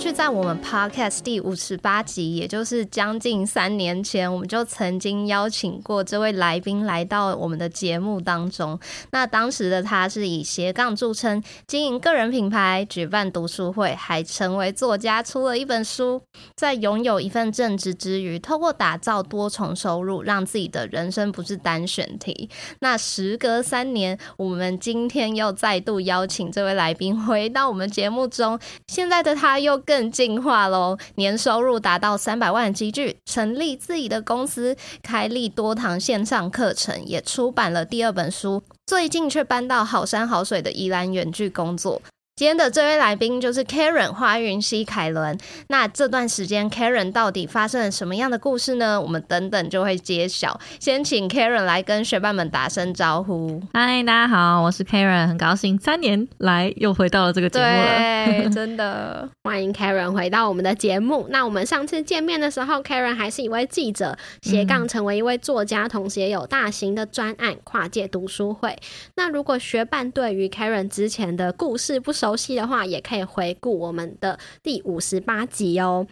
去在我们 podcast 第五十八集，也就是将近三年前，我们就曾经邀请过这位来宾来到我们的节目当中。那当时的他是以斜杠著称，经营个人品牌，举办读书会，还成为作家，出了一本书。在拥有一份正职之余，透过打造多重收入，让自己的人生不是单选题。那时隔三年，我们今天又再度邀请这位来宾回到我们节目中。现在的他又。更进化喽！年收入达到三百万积聚，成立自己的公司，开立多堂线上课程，也出版了第二本书。最近却搬到好山好水的宜兰远距工作。今天的这位来宾就是 Karen 花云溪凯伦。那这段时间 Karen 到底发生了什么样的故事呢？我们等等就会揭晓。先请 Karen 来跟学伴们打声招呼。嗨，大家好，我是 Karen，很高兴三年来又回到了这个节目了。真的欢迎 Karen 回到我们的节目。那我们上次见面的时候，Karen 还是一位记者，斜杠成为一位作家，同时也有大型的专案跨界读书会。那如果学伴对于 Karen 之前的故事不熟，熟悉的话，也可以回顾我们的第五十八集哦。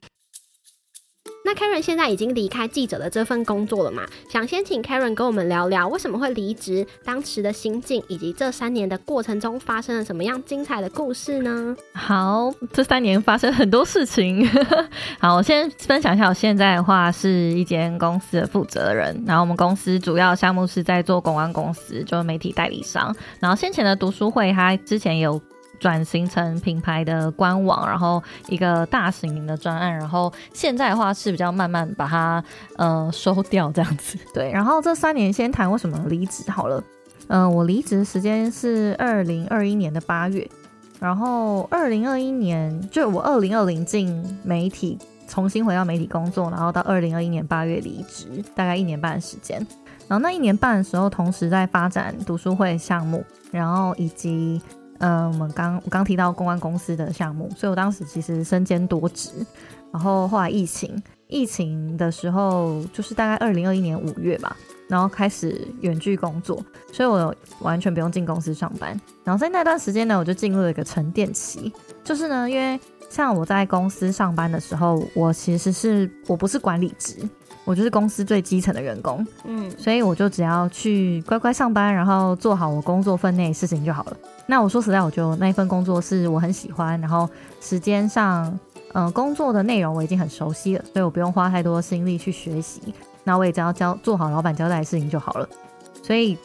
那 Karen 现在已经离开记者的这份工作了嘛？想先请 Karen 跟我们聊聊为什么会离职，当时的心境，以及这三年的过程中发生了什么样精彩的故事呢？好，这三年发生很多事情。好，我先分享一下，我现在的话是一间公司的负责人，然后我们公司主要项目是在做公关公司，就是媒体代理商。然后先前的读书会，他之前有。转型成品牌的官网，然后一个大型的专案，然后现在的话是比较慢慢把它呃收掉这样子。对，然后这三年先谈为什么离职好了。嗯，我离职时间是二零二一年的八月，然后二零二一年就我二零二零进媒体，重新回到媒体工作，然后到二零二一年八月离职，大概一年半的时间。然后那一年半的时候，同时在发展读书会项目，然后以及。嗯，我们刚我刚提到公关公司的项目，所以我当时其实身兼多职。然后后来疫情，疫情的时候就是大概二零二一年五月吧，然后开始远距工作，所以我完全不用进公司上班。然后在那段时间呢，我就进入了一个沉淀期，就是呢，因为像我在公司上班的时候，我其实是我不是管理职。我就是公司最基层的员工，嗯，所以我就只要去乖乖上班，然后做好我工作分内事情就好了。那我说实在，我就那一份工作是我很喜欢，然后时间上，嗯，工作的内容我已经很熟悉了，所以我不用花太多心力去学习。那我也只要交做好老板交代的事情就好了，所以。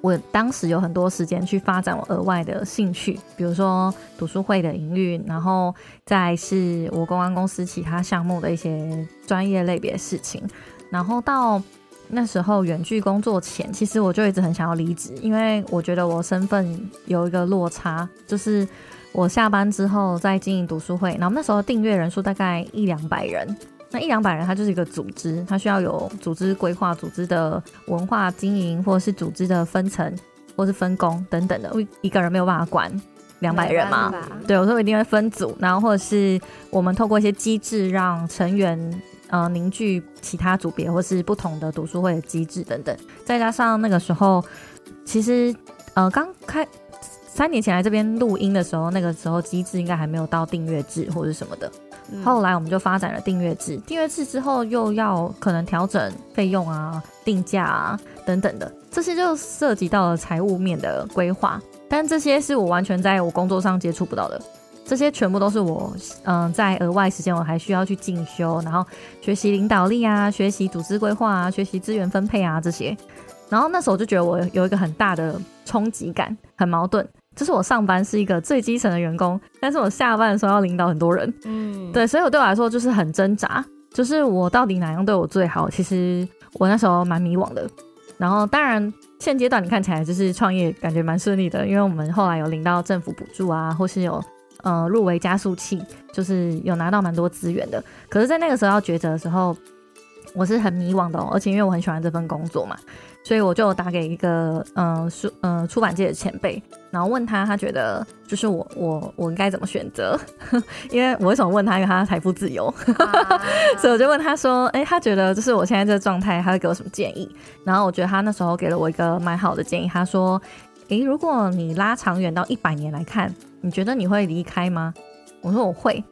我当时有很多时间去发展我额外的兴趣，比如说读书会的营运，然后再是我公关公司其他项目的一些专业类别事情。然后到那时候远距工作前，其实我就一直很想要离职，因为我觉得我身份有一个落差，就是我下班之后在经营读书会，然后那时候订阅人数大概一两百人。那一两百人，它就是一个组织，它需要有组织规划、组织的文化经营，或者是组织的分层，或是分工等等的。一个人没有办法管两百人嘛？对，我说我一定会分组，然后或者是我们透过一些机制，让成员呃凝聚其他组别，或是不同的读书会的机制等等。再加上那个时候，其实呃刚开三年前来这边录音的时候，那个时候机制应该还没有到订阅制或者什么的。后来我们就发展了订阅制，订阅制之后又要可能调整费用啊、定价啊等等的，这些就涉及到了财务面的规划。但这些是我完全在我工作上接触不到的，这些全部都是我嗯在额外时间我还需要去进修，然后学习领导力啊、学习组织规划啊、学习资源分配啊这些。然后那时候我就觉得我有一个很大的冲击感，很矛盾。就是我上班是一个最基层的员工，但是我下班的时候要领导很多人，嗯，对，所以我对我来说就是很挣扎，就是我到底哪样对我最好？其实我那时候蛮迷惘的。然后当然现阶段你看起来就是创业感觉蛮顺利的，因为我们后来有领到政府补助啊，或是有呃入围加速器，就是有拿到蛮多资源的。可是，在那个时候要抉择的时候，我是很迷惘的哦，而且因为我很喜欢这份工作嘛，所以我就打给一个呃书呃出版界的前辈，然后问他，他觉得就是我我我应该怎么选择？因为我为什么问他？因为他财富自由，所以我就问他说，哎，他觉得就是我现在这个状态，他会给我什么建议？然后我觉得他那时候给了我一个蛮好的建议，他说，诶，如果你拉长远到一百年来看，你觉得你会离开吗？我说我会。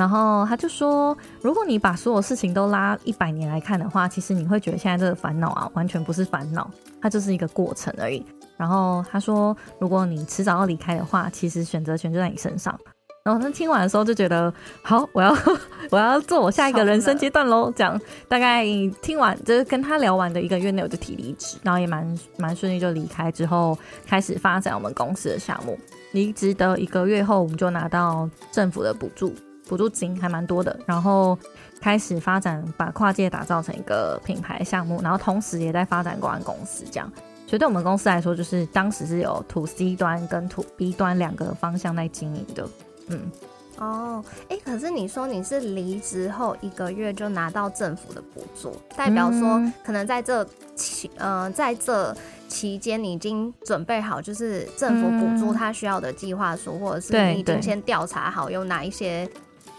然后他就说，如果你把所有事情都拉一百年来看的话，其实你会觉得现在这个烦恼啊，完全不是烦恼，它就是一个过程而已。然后他说，如果你迟早要离开的话，其实选择权就在你身上。然后他听完的时候就觉得，好，我要 我要做我下一个人生阶段喽。这样大概听完就是跟他聊完的一个月内，我就提离职，然后也蛮蛮顺利就离开之后，开始发展我们公司的项目。离职的一个月后，我们就拿到政府的补助。补助金还蛮多的，然后开始发展，把跨界打造成一个品牌项目，然后同时也在发展公安公司，这样。所以对我们公司来说，就是当时是有 To C 端跟 To B 端两个方向在经营的。嗯，哦，哎，可是你说你是离职后一个月就拿到政府的补助，代表说可能在这期，呃，在这期间你已经准备好，就是政府补助他需要的计划书，或者是你已经先调查好有哪一些。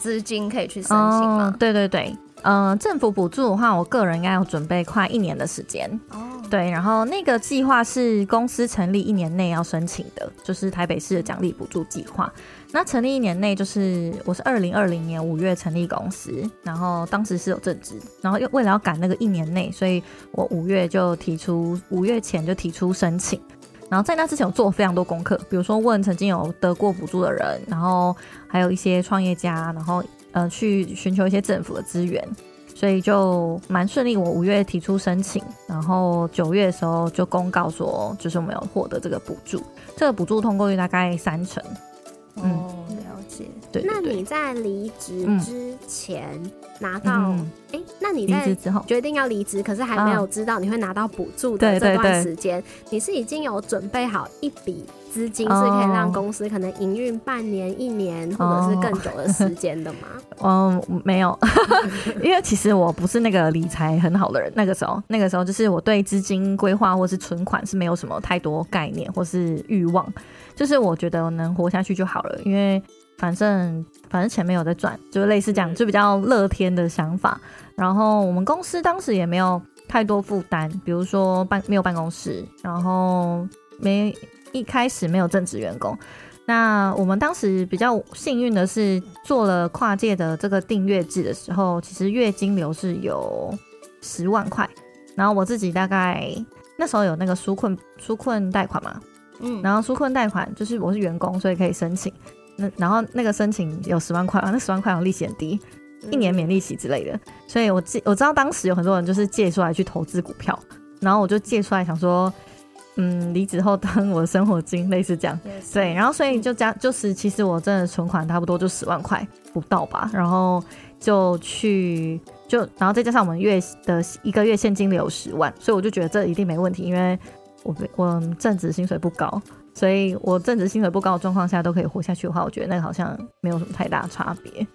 资金可以去申请吗？对对对，嗯，政府补助的话，我个人应该要准备快一年的时间。哦，对，然后那个计划是公司成立一年内要申请的，就是台北市的奖励补助计划。那成立一年内，就是我是二零二零年五月成立公司，然后当时是有正职，然后又为了要赶那个一年内，所以我五月就提出，五月前就提出申请。然后在那之前，我做非常多功课，比如说问曾经有得过补助的人，然后还有一些创业家，然后呃去寻求一些政府的资源，所以就蛮顺利。我五月提出申请，然后九月的时候就公告说，就是我们有获得这个补助，这个补助通过率大概三成。嗯，解。对，那你在离职之前？拿到哎，那你在决定要离职，可是还没有知道你会拿到补助的这段时间，你是已经有准备好一笔资金，是可以让公司可能营运半年、一年或者是更久的时间的吗？嗯，没有，因为其实我不是那个理财很好的人，那个时候，那个时候就是我对资金规划或是存款是没有什么太多概念或是欲望，就是我觉得能活下去就好了，因为。反正反正钱没有在赚，就类似这样，就比较乐天的想法。然后我们公司当时也没有太多负担，比如说办没有办公室，然后没一开始没有正职员工。那我们当时比较幸运的是，做了跨界的这个订阅制的时候，其实月金流是有十万块。然后我自己大概那时候有那个纾困纾困贷款嘛，嗯，然后纾困贷款就是我是员工，所以可以申请。那然后那个申请有十万块啊，那十万块好像利息很低，一年免利息之类的。所以我借我知道当时有很多人就是借出来去投资股票，然后我就借出来想说，嗯，离职后当我的生活金，类似这样。对，然后所以就加就是其实我真的存款差不多就十万块不到吧，然后就去就然后再加上我们月的一个月现金流十万，所以我就觉得这一定没问题，因为我我正职薪水不高。所以我正值薪水不高的状况下都可以活下去的话，我觉得那个好像没有什么太大差别。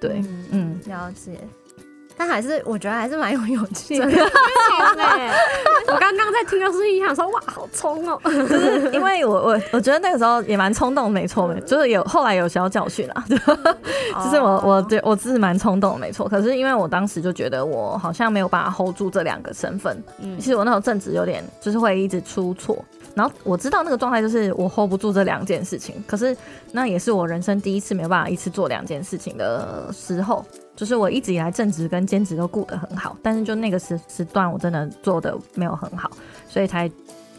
对，嗯，了解。但还是我觉得还是蛮有勇气的。我刚刚在听的时候，想说哇，好冲哦！就是因为我我我觉得那个时候也蛮冲动，没错，就是有后来有小教训啦。就是我我对我自己蛮冲动，没错。可是因为我当时就觉得我好像没有办法 hold 住这两个身份。嗯，其实我那时候正值有点就是会一直出错。然后我知道那个状态就是我 hold 不住这两件事情，可是那也是我人生第一次没有办法一次做两件事情的时候，就是我一直以来正职跟兼职都顾得很好，但是就那个时时段我真的做的没有很好，所以才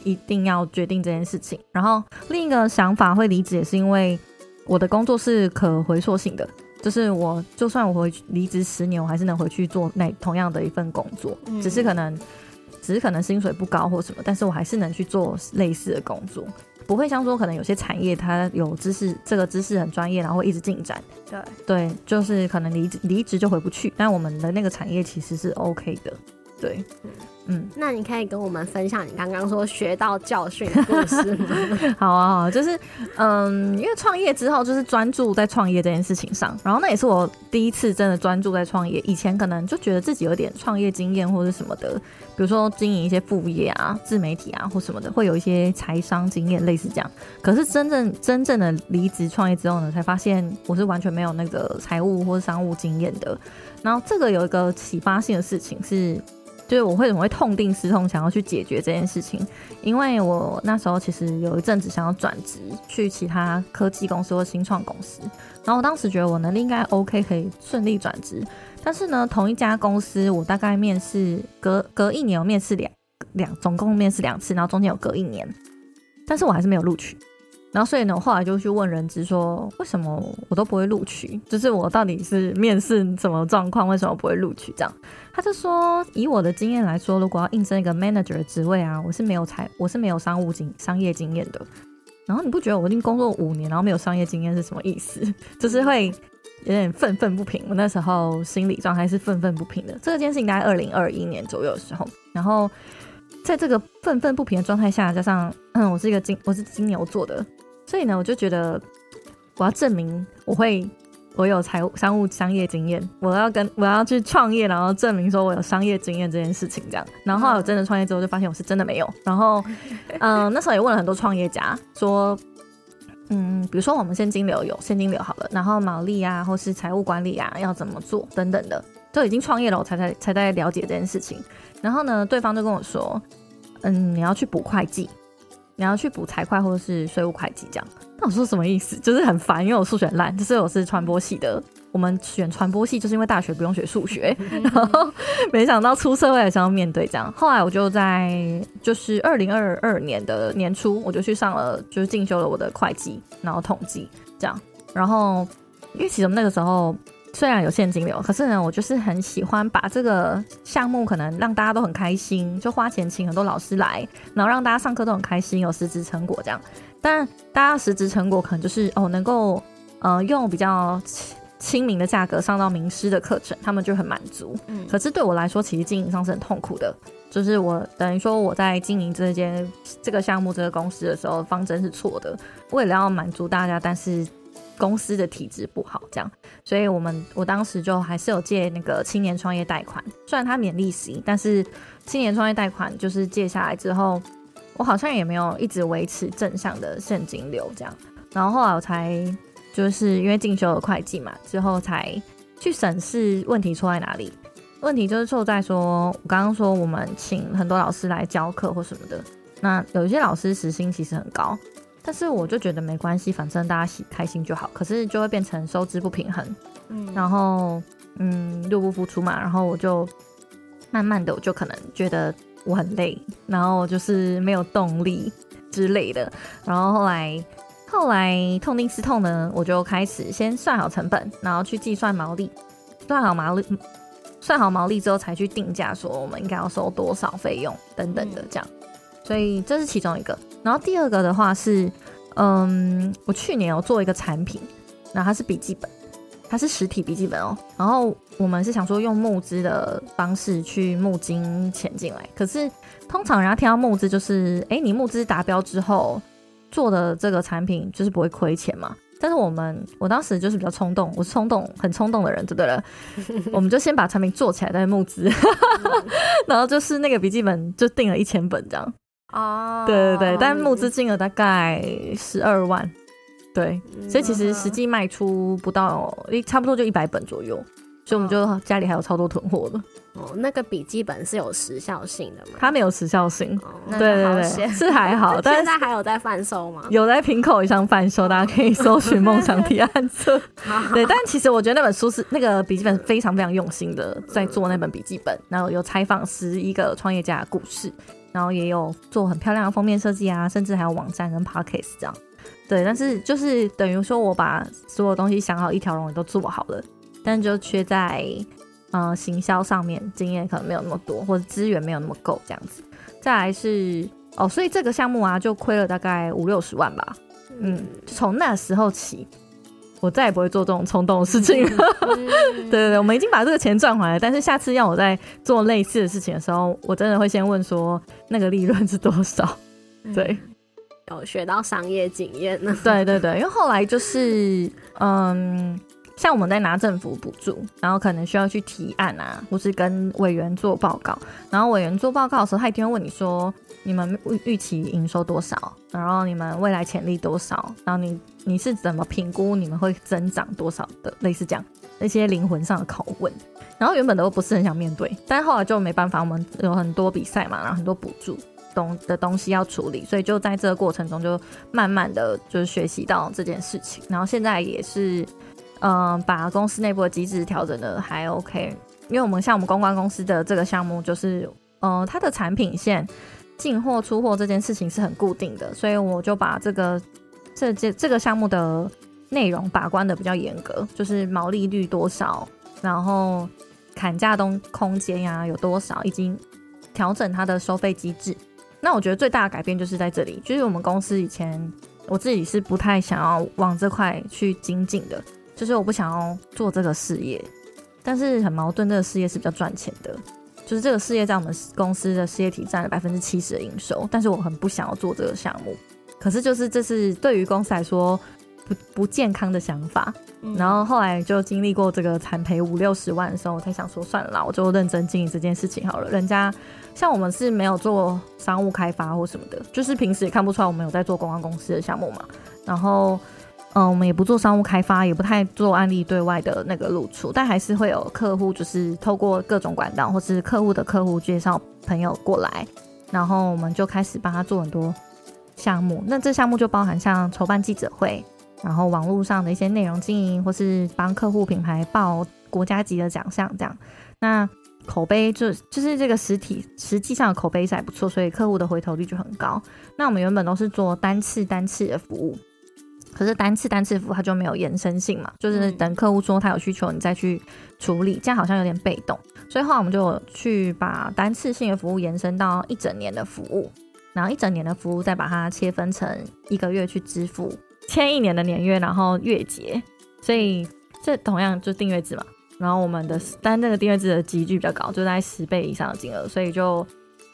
一定要决定这件事情。然后另一个想法会离职也是因为我的工作是可回溯性的，就是我就算我回离职十年，我还是能回去做那同样的一份工作，只是可能。只是可能薪水不高或什么，但是我还是能去做类似的工作，不会像说可能有些产业它有知识，这个知识很专业，然后会一直进展。对对，就是可能离离职就回不去，但我们的那个产业其实是 OK 的。对，嗯，那你可以跟我们分享你刚刚说学到教训的故事吗？好啊，好啊，就是嗯，因为创业之后就是专注在创业这件事情上，然后那也是我第一次真的专注在创业。以前可能就觉得自己有点创业经验或者什么的，比如说经营一些副业啊、自媒体啊或什么的，会有一些财商经验，类似这样。可是真正真正的离职创业之后呢，才发现我是完全没有那个财务或者商务经验的。然后这个有一个启发性的事情是。就是我为什么会痛定思痛，想要去解决这件事情？因为我那时候其实有一阵子想要转职去其他科技公司或新创公司，然后我当时觉得我能力应该 OK，可以顺利转职。但是呢，同一家公司我大概面试隔隔一年，我面试两两，总共面试两次，然后中间有隔一年，但是我还是没有录取。然后所以呢，我后来就去问人资说，为什么我都不会录取？就是我到底是面试什么状况，为什么不会录取？这样，他就说，以我的经验来说，如果要应征一个 manager 的职位啊，我是没有才，我是没有商务经商业经验的。然后你不觉得我已经工作五年，然后没有商业经验是什么意思？就是会有点愤愤不平。我那时候心理状态是愤愤不平的。这个件事情大概二零二一年左右的时候，然后在这个愤愤不平的状态下，加上嗯，我是一个金，我是金牛座的。所以呢，我就觉得我要证明我会，我有财务、商务、商业经验。我要跟我要去创业，然后证明说我有商业经验这件事情。这样，然后我真的创业之后，就发现我是真的没有。然后，嗯，那时候也问了很多创业家，说，嗯，比如说我们现金流有现金流好了，然后毛利啊，或是财务管理啊，要怎么做等等的，都已经创业了，我才才才在了解这件事情。然后呢，对方就跟我说，嗯，你要去补会计。你要去补财会或者是税务会计这样，那我说什么意思？就是很烦，因为我数学烂，就是我是传播系的，我们选传播系就是因为大学不用学数学，然后没想到出社会还是要面对这样。后来我就在就是二零二二年的年初，我就去上了，就是进修了我的会计，然后统计这样。然后因为其实那个时候。虽然有现金流，可是呢，我就是很喜欢把这个项目可能让大家都很开心，就花钱请很多老师来，然后让大家上课都很开心，有实质成果这样。但大家实质成果可能就是哦，能够呃用比较亲民的价格上到名师的课程，他们就很满足。嗯，可是对我来说，其实经营上是很痛苦的。就是我等于说我在经营这间这个项目这个公司的时候，方针是错的，为了要满足大家，但是。公司的体质不好，这样，所以我们我当时就还是有借那个青年创业贷款，虽然它免利息，但是青年创业贷款就是借下来之后，我好像也没有一直维持正向的现金流这样，然后后来我才就是因为进修了会计嘛，之后才去审视问题出在哪里，问题就是错在说我刚刚说我们请很多老师来教课或什么的，那有一些老师时薪其实很高。但是我就觉得没关系，反正大家喜开心就好。可是就会变成收支不平衡，嗯，然后嗯入不敷出嘛，然后我就慢慢的我就可能觉得我很累，然后就是没有动力之类的。然后后来后来痛定思痛呢，我就开始先算好成本，然后去计算毛利，算好毛利，算好毛利之后才去定价，说我们应该要收多少费用等等的这样。所以这是其中一个，然后第二个的话是，嗯，我去年有做一个产品，那它是笔记本，它是实体笔记本哦。然后我们是想说用募资的方式去募金钱进来，可是通常人家听到募资就是，哎，你募资达标之后做的这个产品就是不会亏钱嘛。但是我们我当时就是比较冲动，我是冲动很冲动的人，对不对？我们就先把产品做起来再募资，然后就是那个笔记本 就订了一千本这样。哦，对对对，但募资金额大概十二万，对，所以其实实际卖出不到，差不多就一百本左右，所以我们就家里还有超多囤货的。哦，那个笔记本是有时效性的吗？它没有时效性，对对对，是还好。但现在还有在贩售吗？有在瓶口以上贩售，大家可以搜寻“梦想提案册”。对，但其实我觉得那本书是那个笔记本非常非常用心的在做那本笔记本，然后有采访十一个创业家的故事。然后也有做很漂亮的封面设计啊，甚至还有网站跟 podcast 这样，对。但是就是等于说我把所有东西想好一条龙也都做好了，但就缺在呃行销上面经验可能没有那么多，或者资源没有那么够这样子。再来是哦，所以这个项目啊就亏了大概五六十万吧，嗯，从那时候起我再也不会做这种冲动的事情。对 对对，我们已经把这个钱赚回来，但是下次要我再做类似的事情的时候，我真的会先问说那个利润是多少？对，有学到商业经验呢。对对对，因为后来就是嗯。像我们在拿政府补助，然后可能需要去提案啊，或是跟委员做报告。然后委员做报告的时候，他一定会问你说：你们预预期营收多少？然后你们未来潜力多少？然后你你是怎么评估你们会增长多少的？类似这样那些灵魂上的拷问。然后原本都不是很想面对，但后来就没办法，我们有很多比赛嘛，然后很多补助东的东西要处理，所以就在这个过程中就慢慢的就是学习到这件事情。然后现在也是。嗯，把公司内部的机制调整的还 OK，因为我们像我们公关公司的这个项目，就是呃，它的产品线进货出货这件事情是很固定的，所以我就把这个这这这个项目的内容把关的比较严格，就是毛利率多少，然后砍价东空间呀有多少，已经调整它的收费机制。那我觉得最大的改变就是在这里，就是我们公司以前我自己是不太想要往这块去精进的。就是我不想要做这个事业，但是很矛盾，这个事业是比较赚钱的。就是这个事业在我们公司的事业体占了百分之七十的营收，但是我很不想要做这个项目。可是就是这是对于公司来说不不健康的想法。然后后来就经历过这个惨赔五六十万的时候，我才想说算了，我就认真经营这件事情好了。人家像我们是没有做商务开发或什么的，就是平时也看不出来我们有在做公关公司的项目嘛。然后。嗯，我们也不做商务开发，也不太做案例对外的那个露出，但还是会有客户，就是透过各种管道，或是客户的客户介绍朋友过来，然后我们就开始帮他做很多项目。那这项目就包含像筹办记者会，然后网络上的一些内容经营，或是帮客户品牌报国家级的奖项这样。那口碑就就是这个实体实际上的口碑是还不错，所以客户的回头率就很高。那我们原本都是做单次单次的服务。可是单次单次服务它就没有延伸性嘛，就是等客户说他有需求，你再去处理，这样好像有点被动。所以后来我们就去把单次性的服务延伸到一整年的服务，然后一整年的服务再把它切分成一个月去支付，签一年的年约，然后月结。所以这同样就订阅制嘛。然后我们的单那个订阅制的集聚比较高，就在十倍以上的金额，所以就。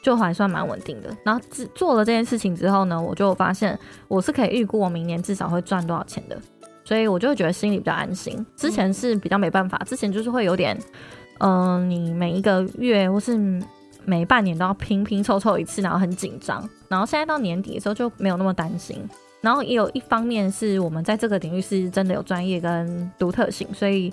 就还算蛮稳定的。然后做做了这件事情之后呢，我就发现我是可以预估我明年至少会赚多少钱的，所以我就会觉得心里比较安心。之前是比较没办法，之前就是会有点，嗯，你每一个月或是每半年都要拼拼凑凑一次，然后很紧张。然后现在到年底的时候就没有那么担心。然后也有一方面是我们在这个领域是真的有专业跟独特性，所以。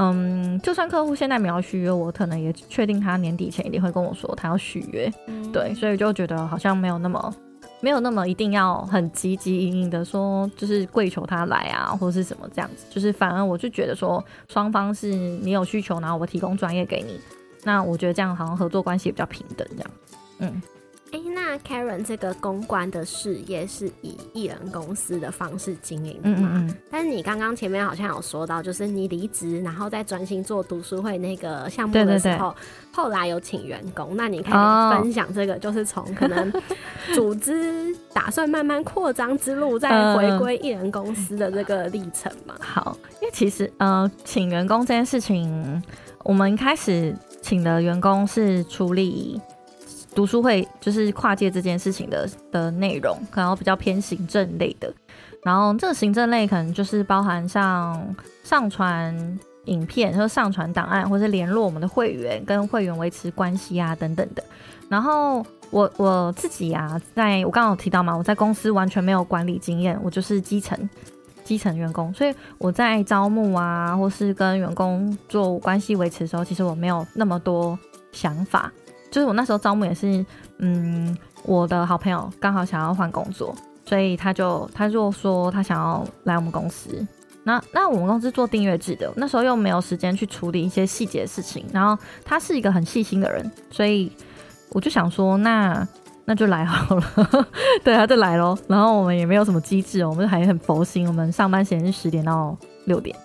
嗯，就算客户现在没有续约，我可能也确定他年底前一定会跟我说他要续约。对，所以就觉得好像没有那么没有那么一定要很积极营营的说，就是跪求他来啊，或者是什么这样子。就是反而我就觉得说，双方是你有需求，然后我提供专业给你，那我觉得这样好像合作关系比较平等这样。嗯。哎，那 Karen 这个公关的事业是以艺人公司的方式经营的嘛？嗯嗯。但是你刚刚前面好像有说到，就是你离职，然后再专心做读书会那个项目的时候，后来有请员工。那你可以分享这个，就是从可能 组织打算慢慢扩张之路，再回归艺人公司的这个历程嘛？好，因为其实呃，请员工这件事情，我们开始请的员工是处理。读书会就是跨界这件事情的的内容，可能比较偏行政类的。然后这个行政类可能就是包含像上传影片，或上传档案，或者联络我们的会员，跟会员维持关系啊等等的。然后我我自己啊，在我刚刚有提到嘛，我在公司完全没有管理经验，我就是基层基层员工，所以我在招募啊，或是跟员工做关系维持的时候，其实我没有那么多想法。就是我那时候招募也是，嗯，我的好朋友刚好想要换工作，所以他就他就说他想要来我们公司。那那我们公司做订阅制的，那时候又没有时间去处理一些细节事情。然后他是一个很细心的人，所以我就想说，那那就来好了。对，他就来咯。然后我们也没有什么机制，我们还很佛心，我们上班时间是十点到六点，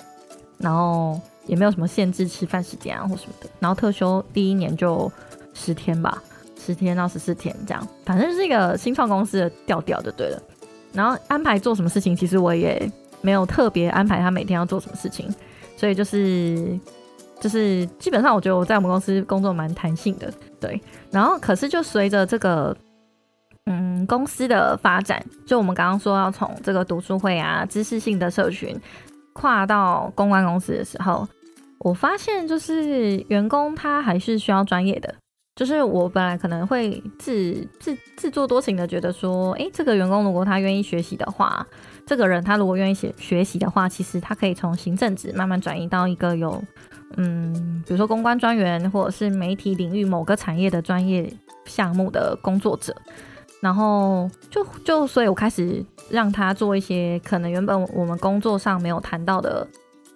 然后也没有什么限制吃饭时间啊或什么的。然后特休第一年就。十天吧，十天到十四天这样，反正是一个新创公司的调调就对了。然后安排做什么事情，其实我也没有特别安排他每天要做什么事情，所以就是就是基本上我觉得我在我们公司工作蛮弹性的，对。然后可是就随着这个嗯公司的发展，就我们刚刚说要从这个读书会啊、知识性的社群跨到公关公司的时候，我发现就是员工他还是需要专业的。就是我本来可能会自自自作多情的觉得说，诶，这个员工如果他愿意学习的话，这个人他如果愿意学学习的话，其实他可以从行政职慢慢转移到一个有，嗯，比如说公关专员或者是媒体领域某个产业的专业项目的工作者，然后就就所以我开始让他做一些可能原本我们工作上没有谈到的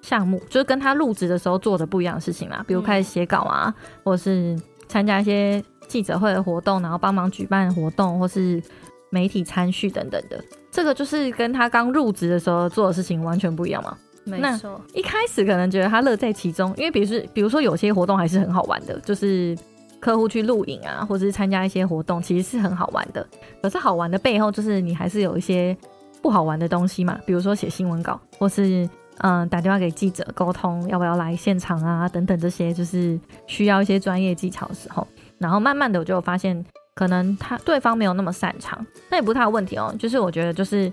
项目，就是跟他入职的时候做的不一样的事情啦，比如开始写稿啊，或者是。参加一些记者会的活动，然后帮忙举办活动，或是媒体参叙等等的，这个就是跟他刚入职的时候做的事情完全不一样嘛。没错，一开始可能觉得他乐在其中，因为比如是比如说有些活动还是很好玩的，就是客户去录影啊，或者是参加一些活动，其实是很好玩的。可是好玩的背后，就是你还是有一些不好玩的东西嘛，比如说写新闻稿，或是。嗯，打电话给记者沟通要不要来现场啊，等等这些就是需要一些专业技巧的时候，然后慢慢的我就发现，可能他对方没有那么擅长，那也不是他的问题哦，就是我觉得就是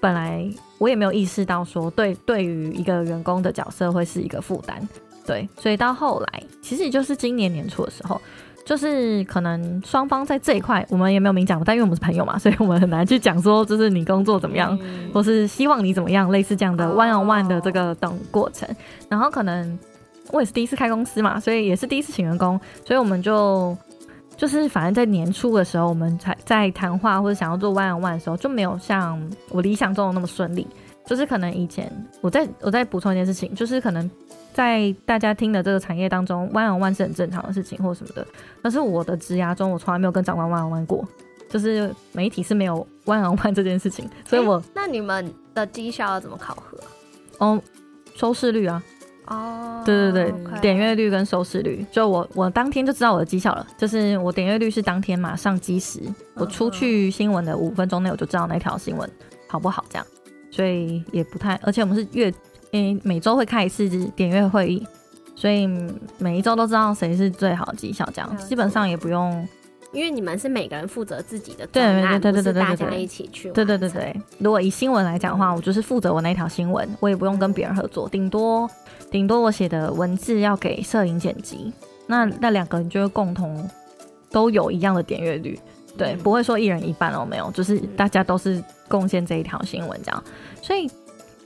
本来我也没有意识到说对对于一个员工的角色会是一个负担，对，所以到后来其实也就是今年年初的时候。就是可能双方在这一块，我们也没有明讲，但因为我们是朋友嘛，所以我们很难去讲说，就是你工作怎么样，或是希望你怎么样，类似这样的 one on one 的这个等过程。然后可能我也是第一次开公司嘛，所以也是第一次请员工，所以我们就就是反正在年初的时候，我们才在谈话或者想要做 one on one 的时候，就没有像我理想中的那么顺利。就是可能以前我再我再补充一件事情，就是可能。在大家听的这个产业当中，弯弯弯是很正常的事情，或什么的。但是我的职涯中，我从来没有跟长官弯弯弯过，就是媒体是没有弯弯弯这件事情。所以我那你们的绩效要怎么考核？哦，收视率啊。哦，对对对，点阅率跟收视率，就我我当天就知道我的绩效了，就是我点阅率是当天马上计时，我出去新闻的五分钟内我就知道那条新闻好不好，这样，所以也不太，而且我们是月。每周会开一次点阅会议，所以每一周都知道谁是最好的绩效，这样基本上也不用，因为你们是每个人负责自己的对对对对对对，大家一起去。对对对对，如果以新闻来讲的话，我就是负责我那条新闻，我也不用跟别人合作，顶多顶多我写的文字要给摄影剪辑，那那两个人就会共同都有一样的点阅率，对，不会说一人一半哦，没有，就是大家都是贡献这一条新闻这样，所以。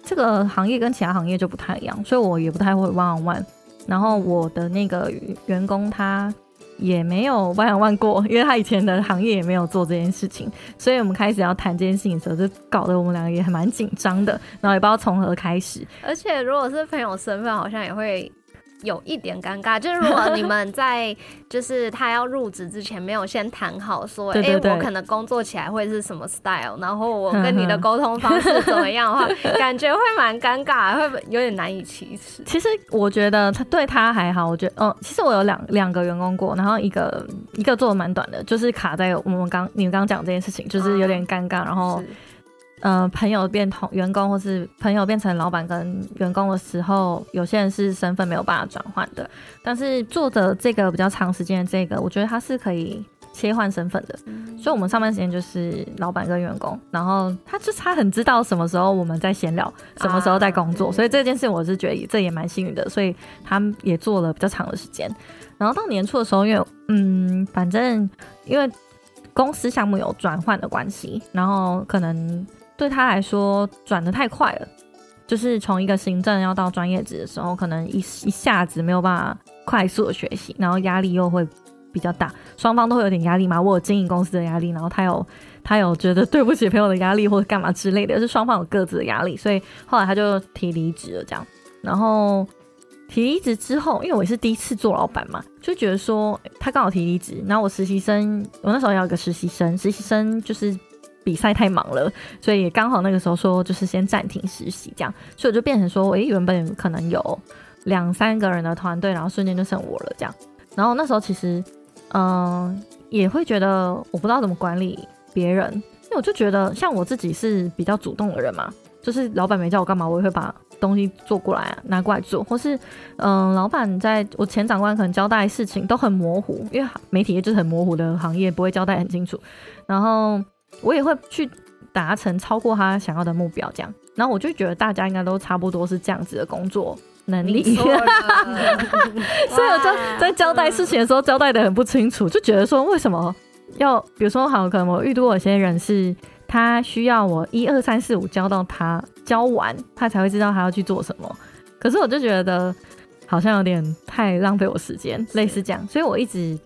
这个行业跟其他行业就不太一样，所以我也不太会 one on one。然后我的那个员工他也没有 one on one 过，因为他以前的行业也没有做这件事情。所以我们开始要谈这件事情的时候，就搞得我们两个也还蛮紧张的，然后也不知道从何开始。而且如果是朋友身份，好像也会。有一点尴尬，就是如果你们在就是他要入职之前没有先谈好，说哎，我可能工作起来会是什么 style，然后我跟你的沟通方式怎么样的话，感觉会蛮尴尬，会有点难以启齿。其实我觉得他对他还好，我觉得嗯，其实我有两两个员工过，然后一个一个做的蛮短的，就是卡在我们刚你们刚刚讲这件事情，就是有点尴尬，然后。呃，朋友变同员工，或是朋友变成老板跟员工的时候，有些人是身份没有办法转换的。但是做的这个比较长时间的这个，我觉得他是可以切换身份的。所以，我们上班时间就是老板跟员工，然后他就他很知道什么时候我们在闲聊，什么时候在工作。所以这件事我是觉得这也蛮幸运的。所以他也做了比较长的时间。然后到年初的时候，因为嗯，反正因为公司项目有转换的关系，然后可能。对他来说转的太快了，就是从一个行政要到专业职的时候，可能一一下子没有办法快速的学习，然后压力又会比较大，双方都会有点压力嘛。我有经营公司的压力，然后他有他有觉得对不起朋友的压力或者干嘛之类的，是双方有各自的压力，所以后来他就提离职了这样。然后提离职之后，因为我也是第一次做老板嘛，就觉得说他刚好提离职，然后我实习生，我那时候要一个实习生，实习生就是。比赛太忙了，所以刚好那个时候说就是先暂停实习这样，所以我就变成说，诶，原本可能有两三个人的团队，然后瞬间就剩我了这样。然后那时候其实，嗯，也会觉得我不知道怎么管理别人，因为我就觉得像我自己是比较主动的人嘛，就是老板没叫我干嘛，我也会把东西做过来啊，拿过来做，或是嗯，老板在我前长官可能交代事情都很模糊，因为媒体业就是很模糊的行业，不会交代很清楚，然后我也会去达成超过他想要的目标，这样，然后我就觉得大家应该都差不多是这样子的工作能力，所以我就在交代事情的时候交代的很不清楚，就觉得说为什么要，比如说好，可能我遇到有些人是。他需要我一二三四五教到他教完，他才会知道他要去做什么。可是我就觉得好像有点太浪费我时间，类似这样，所以我一直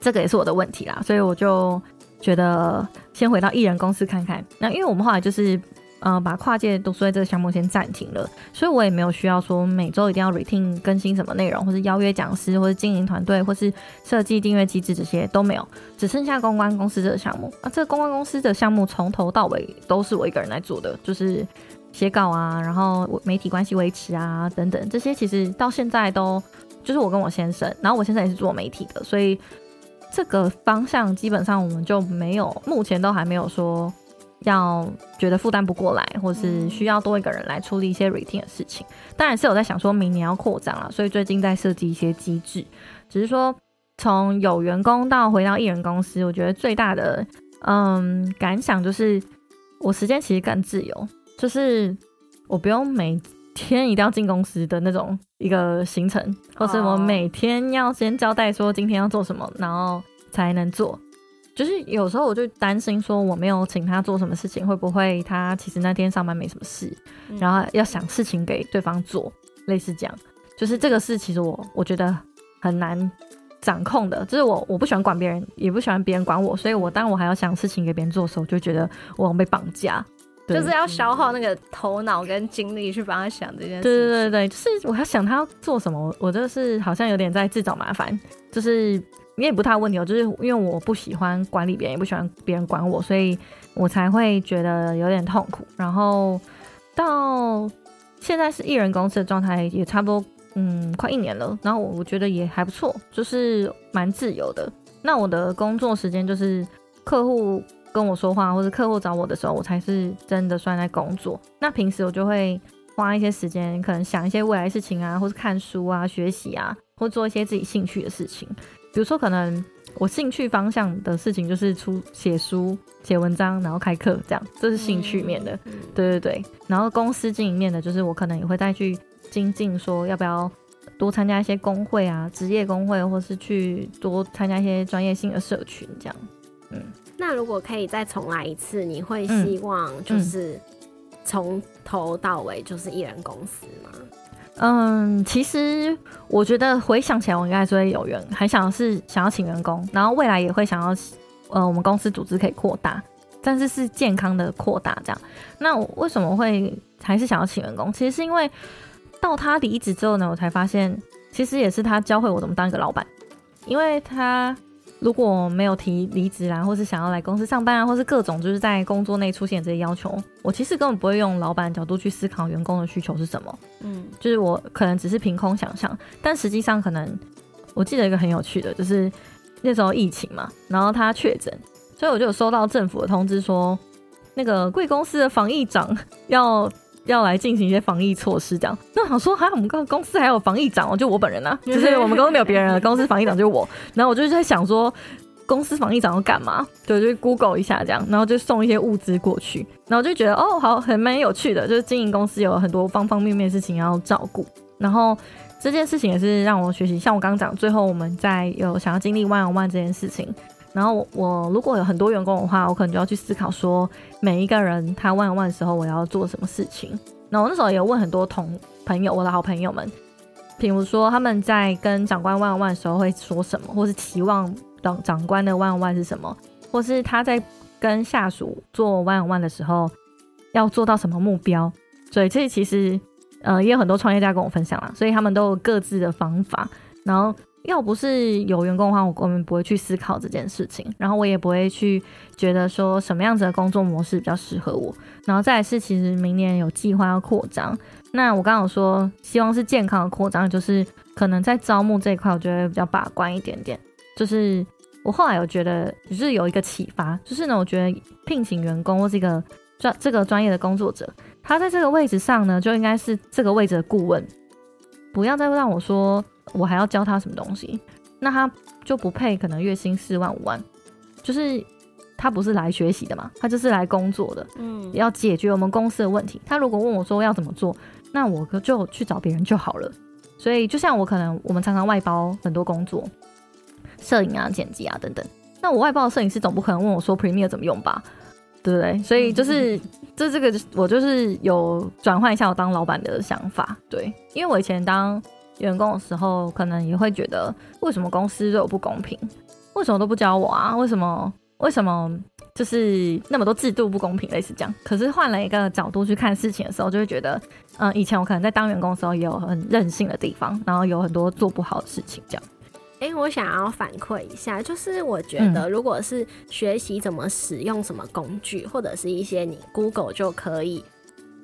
这个也是我的问题啦。所以我就觉得先回到艺人公司看看。那因为我们后来就是。呃，把跨界读书会这个项目先暂停了，所以我也没有需要说每周一定要 routine 更新什么内容，或是邀约讲师，或是经营团队，或是设计订阅机制这些都没有，只剩下公关公司这个项目。啊，这个公关公司的项目从头到尾都是我一个人来做的，就是写稿啊，然后媒体关系维持啊等等，这些其实到现在都就是我跟我先生，然后我现在也是做媒体的，所以这个方向基本上我们就没有，目前都还没有说。要觉得负担不过来，或是需要多一个人来处理一些 routine 的事情，当然是有在想说明年要扩张了，所以最近在设计一些机制。只是说从有员工到回到艺人公司，我觉得最大的嗯感想就是，我时间其实更自由，就是我不用每天一定要进公司的那种一个行程，或是我每天要先交代说今天要做什么，然后才能做。就是有时候我就担心说我没有请他做什么事情，会不会他其实那天上班没什么事，然后要想事情给对方做，类似这样。就是这个事其实我我觉得很难掌控的，就是我我不喜欢管别人，也不喜欢别人管我，所以我当我还要想事情给别人做的时候，就觉得我被绑架，就是要消耗那个头脑跟精力去帮他想这件事。对对对对，就是我要想他要做什么，我就是好像有点在自找麻烦，就是。你也不太问题哦，就是因为我不喜欢管理别人，也不喜欢别人管我，所以我才会觉得有点痛苦。然后到现在是艺人公司的状态，也差不多嗯快一年了。然后我我觉得也还不错，就是蛮自由的。那我的工作时间就是客户跟我说话，或是客户找我的时候，我才是真的算在工作。那平时我就会花一些时间，可能想一些未来事情啊，或是看书啊、学习啊，或做一些自己兴趣的事情。比如说，可能我兴趣方向的事情就是出写书、写文章，然后开课这样，这是兴趣面的。对对对，然后公司经营面的，就是我可能也会再去精进，说要不要多参加一些工会啊，职业工会，或是去多参加一些专业性的社群这样。嗯，那如果可以再重来一次，你会希望就是从头到尾就是艺人公司吗？嗯，其实我觉得回想起来，我应该还是会有人，还想是想要请员工，然后未来也会想要，呃，我们公司组织可以扩大，但是是健康的扩大这样。那我为什么会还是想要请员工？其实是因为到他离职之后呢，我才发现，其实也是他教会我怎么当一个老板，因为他。如果没有提离职啊，或是想要来公司上班啊，或是各种就是在工作内出现这些要求，我其实根本不会用老板角度去思考员工的需求是什么。嗯，就是我可能只是凭空想象，但实际上可能我记得一个很有趣的，就是那时候疫情嘛，然后他确诊，所以我就有收到政府的通知说，那个贵公司的防疫长要。要来进行一些防疫措施，这样。那好说，哈，我们公公司还有防疫长哦，就我本人啊，就是我们公司没有别人了，公司防疫长就是我。然后我就在想说，公司防疫长要干嘛？对，就 Google 一下这样，然后就送一些物资过去。然后就觉得哦，好，很蛮有趣的，就是经营公司有很多方方面面事情要照顾。然后这件事情也是让我学习，像我刚刚讲，最后我们在有想要经历万万这件事情。然后我如果有很多员工的话，我可能就要去思考说，每一个人他万万的时候，我要做什么事情。那我那时候也问很多同朋友，我的好朋友们，比如说他们在跟长官万万的时候会说什么，或是期望长长官的万万是什么，或是他在跟下属做万万的时候要做到什么目标。所以这其实呃也有很多创业家跟我分享了，所以他们都有各自的方法，然后。要不是有员工的话，我根本不会去思考这件事情，然后我也不会去觉得说什么样子的工作模式比较适合我。然后再是，其实明年有计划要扩张，那我刚刚说希望是健康的扩张，就是可能在招募这一块，我觉得比较把关一点点。就是我后来有觉得，就是有一个启发，就是呢，我觉得聘请员工或是一个专这个专业的工作者，他在这个位置上呢，就应该是这个位置的顾问，不要再让我说我还要教他什么东西，那他就不配可能月薪四万五万，就是他不是来学习的嘛，他就是来工作的，嗯，要解决我们公司的问题。他如果问我说要怎么做，那我就去找别人就好了。所以就像我可能我们常常外包很多工作，摄影啊、剪辑啊等等，那我外包的摄影师总不可能问我说 Premiere 怎么用吧？对不对？所以就是，这这个我就是有转换一下我当老板的想法。对，因为我以前当员工的时候，可能也会觉得，为什么公司对我不公平？为什么都不教我啊？为什么？为什么？就是那么多制度不公平，类似这样。可是换了一个角度去看事情的时候，就会觉得，嗯，以前我可能在当员工的时候也有很任性的地方，然后有很多做不好的事情，这样。哎，我想要反馈一下，就是我觉得，如果是学习怎么使用什么工具，或者是一些你 Google 就可以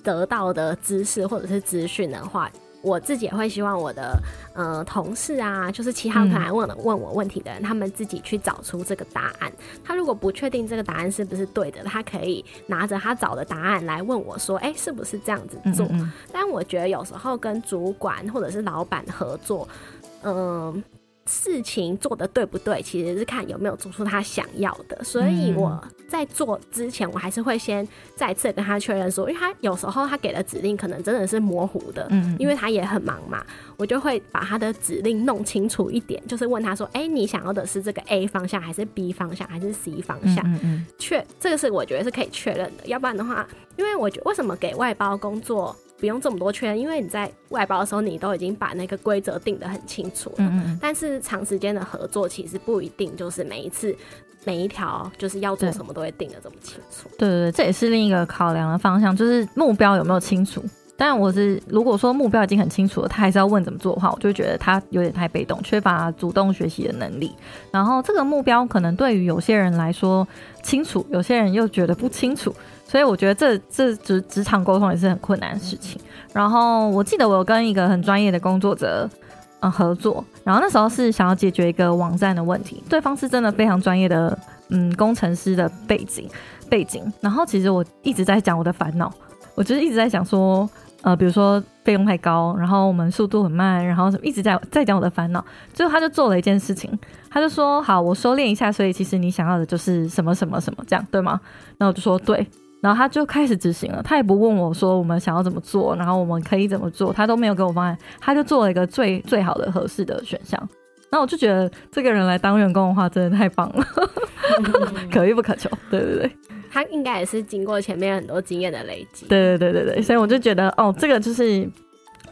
得到的知识或者是资讯的话，我自己也会希望我的呃同事啊，就是其他可能问问我问题的人，他们自己去找出这个答案。他如果不确定这个答案是不是对的，他可以拿着他找的答案来问我说：“哎，是不是这样子做？”但我觉得有时候跟主管或者是老板合作，嗯。事情做的对不对，其实是看有没有做出他想要的。所以我在做之前，我还是会先再次跟他确认说，因为他有时候他给的指令可能真的是模糊的，嗯，因为他也很忙嘛，我就会把他的指令弄清楚一点，就是问他说，哎，你想要的是这个 A 方向，还是 B 方向，还是 C 方向？嗯嗯，确，这个是我觉得是可以确认的。要不然的话，因为我觉为什么给外包工作？不用这么多确认，因为你在外包的时候，你都已经把那个规则定得很清楚了。嗯嗯。但是长时间的合作，其实不一定就是每一次每一条就是要做什么都会定的这么清楚。对对对，这也是另一个考量的方向，就是目标有没有清楚。但我是如果说目标已经很清楚了，他还是要问怎么做的话，我就觉得他有点太被动，缺乏主动学习的能力。然后这个目标可能对于有些人来说清楚，有些人又觉得不清楚。所以我觉得这这职职场沟通也是很困难的事情。然后我记得我有跟一个很专业的工作者嗯合作，然后那时候是想要解决一个网站的问题，对方是真的非常专业的嗯工程师的背景背景。然后其实我一直在讲我的烦恼，我就是一直在讲说呃比如说费用太高，然后我们速度很慢，然后什么一直在在讲我的烦恼。最后他就做了一件事情，他就说好我收敛一下，所以其实你想要的就是什么什么什么这样对吗？然后我就说对。然后他就开始执行了，他也不问我说我们想要怎么做，然后我们可以怎么做，他都没有给我方案，他就做了一个最最好的合适的选项。那我就觉得这个人来当员工的话，真的太棒了，可遇不可求。对对对，他应该也是经过前面很多经验的累积。对对对对对，所以我就觉得哦，这个就是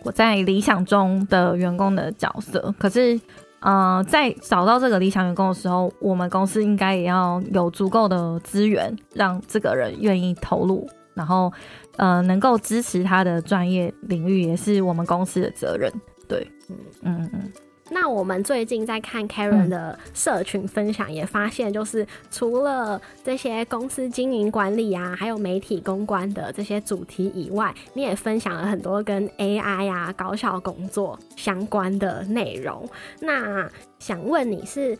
我在理想中的员工的角色。可是。呃，在找到这个理想员工的时候，我们公司应该也要有足够的资源，让这个人愿意投入，然后呃，能够支持他的专业领域，也是我们公司的责任。对，嗯嗯嗯。那我们最近在看 Karen 的社群分享，也发现，就是除了这些公司经营管理啊，还有媒体公关的这些主题以外，你也分享了很多跟 AI 啊、高效工作相关的内容。那想问你是？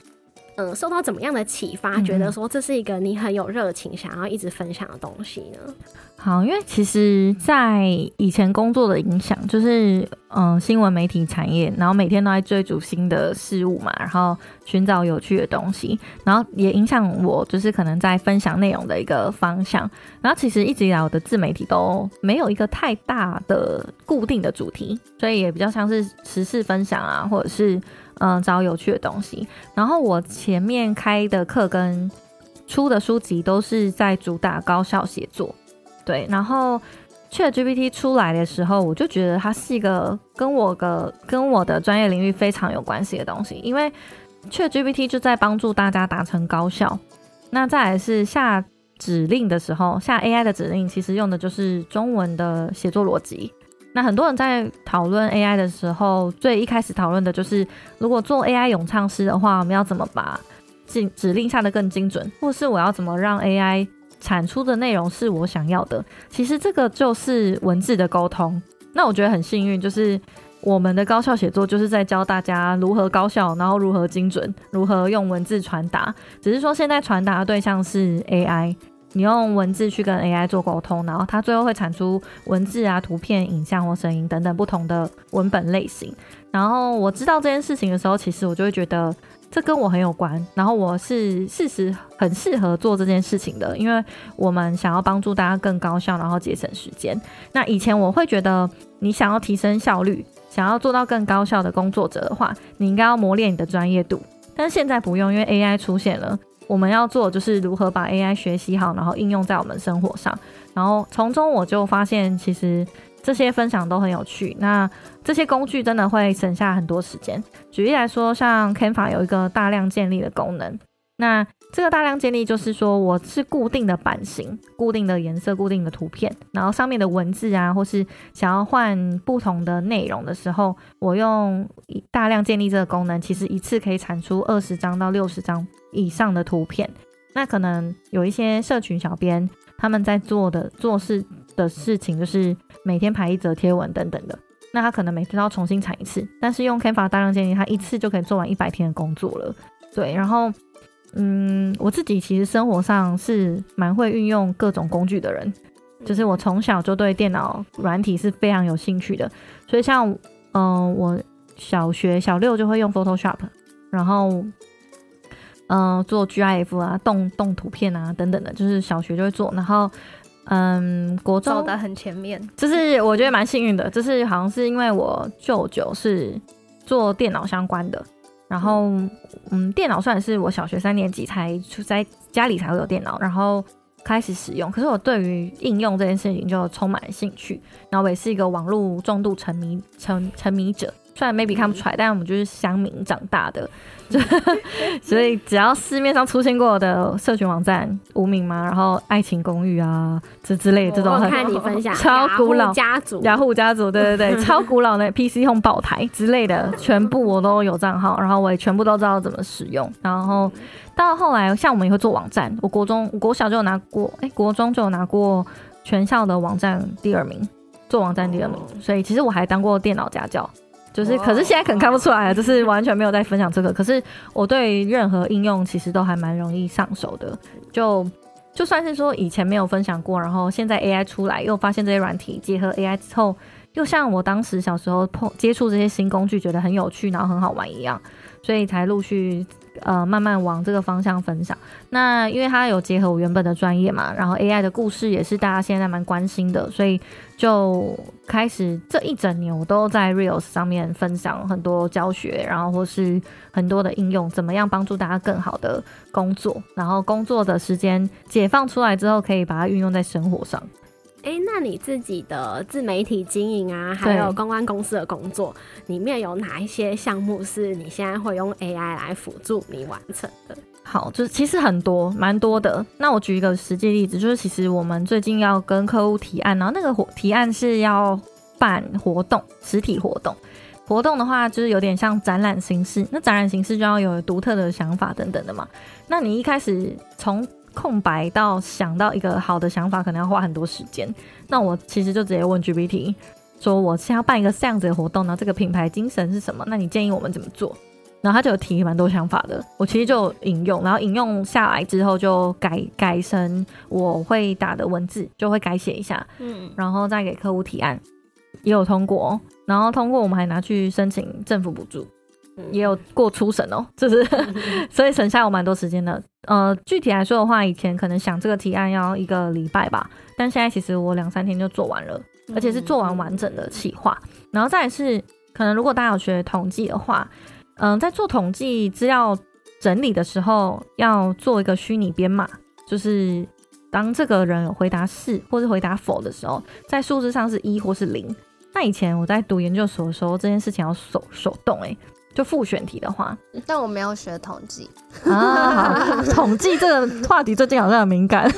嗯，受到怎么样的启发，觉得说这是一个你很有热情想要一直分享的东西呢？好，因为其实，在以前工作的影响，就是嗯，新闻媒体产业，然后每天都在追逐新的事物嘛，然后寻找有趣的东西，然后也影响我，就是可能在分享内容的一个方向。然后其实一直以来，我的自媒体都没有一个太大的固定的主题，所以也比较像是时事分享啊，或者是。嗯，找有趣的东西。然后我前面开的课跟出的书籍都是在主打高效写作，对。然后 Chat GPT 出来的时候，我就觉得它是一个跟我的跟我的专业领域非常有关系的东西，因为 Chat GPT 就在帮助大家达成高效。那再来是下指令的时候，下 AI 的指令，其实用的就是中文的写作逻辑。那很多人在讨论 AI 的时候，最一开始讨论的就是，如果做 AI 咏唱师的话，我们要怎么把指指令下的更精准，或是我要怎么让 AI 产出的内容是我想要的？其实这个就是文字的沟通。那我觉得很幸运，就是我们的高效写作就是在教大家如何高效，然后如何精准，如何用文字传达。只是说现在传达的对象是 AI。你用文字去跟 AI 做沟通，然后它最后会产出文字啊、图片、影像或声音等等不同的文本类型。然后我知道这件事情的时候，其实我就会觉得这跟我很有关。然后我是事实很适合做这件事情的，因为我们想要帮助大家更高效，然后节省时间。那以前我会觉得，你想要提升效率，想要做到更高效的工作者的话，你应该要磨练你的专业度。但现在不用，因为 AI 出现了。我们要做就是如何把 AI 学习好，然后应用在我们生活上。然后从中我就发现，其实这些分享都很有趣。那这些工具真的会省下很多时间。举例来说，像 Canva 有一个大量建立的功能。那这个大量建立就是说，我是固定的版型、固定的颜色、固定的图片，然后上面的文字啊，或是想要换不同的内容的时候，我用大量建立这个功能，其实一次可以产出二十张到六十张以上的图片。那可能有一些社群小编他们在做的做事的事情，就是每天排一则贴文等等的，那他可能每天都要重新产一次，但是用 Canva 大量建立，他一次就可以做完一百天的工作了。对，然后。嗯，我自己其实生活上是蛮会运用各种工具的人，就是我从小就对电脑软体是非常有兴趣的，所以像嗯，我小学小六就会用 Photoshop，然后嗯做 GIF 啊，动动图片啊等等的，就是小学就会做，然后嗯，国中走的很前面，就是我觉得蛮幸运的，就是好像是因为我舅舅是做电脑相关的。然后，嗯，电脑算是我小学三年级才出在家里才会有电脑，然后开始使用。可是我对于应用这件事情就充满了兴趣。然后我也是一个网络重度沉迷沉沉迷者。虽然 maybe 看不出来，但我们就是乡民长大的，所以只要市面上出现过的社群网站，无名嘛，然后爱情公寓啊，这之类这种，我看你分享 超古老家族，雅虎家族，对对对，超古老的 PC Home 宝台之类的，全部我都有账号，然后我也全部都知道怎么使用。然后到后来，像我们也会做网站，我国中、国小就有拿过，哎，国中就有拿过全校的网站第二名，做网站第二名，所以其实我还当过电脑家教。就是，可是现在可能看不出来，就是完全没有在分享这个。可是我对任何应用其实都还蛮容易上手的。就就算是说以前没有分享过，然后现在 AI 出来，又发现这些软体结合 AI 之后，又像我当时小时候碰接触这些新工具，觉得很有趣，然后很好玩一样，所以才陆续。呃，慢慢往这个方向分享。那因为它有结合我原本的专业嘛，然后 AI 的故事也是大家现在蛮关心的，所以就开始这一整年我都在 Reels 上面分享很多教学，然后或是很多的应用，怎么样帮助大家更好的工作，然后工作的时间解放出来之后，可以把它运用在生活上。哎，那你自己的自媒体经营啊，还有公关公司的工作，里面有哪一些项目是你现在会用 AI 来辅助你完成的？好，就是其实很多，蛮多的。那我举一个实际例子，就是其实我们最近要跟客户提案，然后那个活提案是要办活动，实体活动。活动的话，就是有点像展览形式。那展览形式就要有独特的想法等等的嘛。那你一开始从空白到想到一个好的想法，可能要花很多时间。那我其实就直接问 GPT，说我是要办一个这样子的活动呢，这个品牌精神是什么？那你建议我们怎么做？然后他就有提蛮多想法的，我其实就引用，然后引用下来之后就改改成我会打的文字，就会改写一下，嗯，然后再给客户提案，也有通过，然后通过我们还拿去申请政府补助。也有过初审哦，就是，所以省下我蛮多时间的。呃，具体来说的话，以前可能想这个提案要一个礼拜吧，但现在其实我两三天就做完了，而且是做完完整的企划。然后再是，可能如果大家有学统计的话，嗯，在做统计资料整理的时候，要做一个虚拟编码，就是当这个人有回答是或是回答否的时候，在数字上是一或是零。那以前我在读研究所的时候，这件事情要手手动哎。就复选题的话，但我没有学统计啊。统计这个话题最近好像很敏感。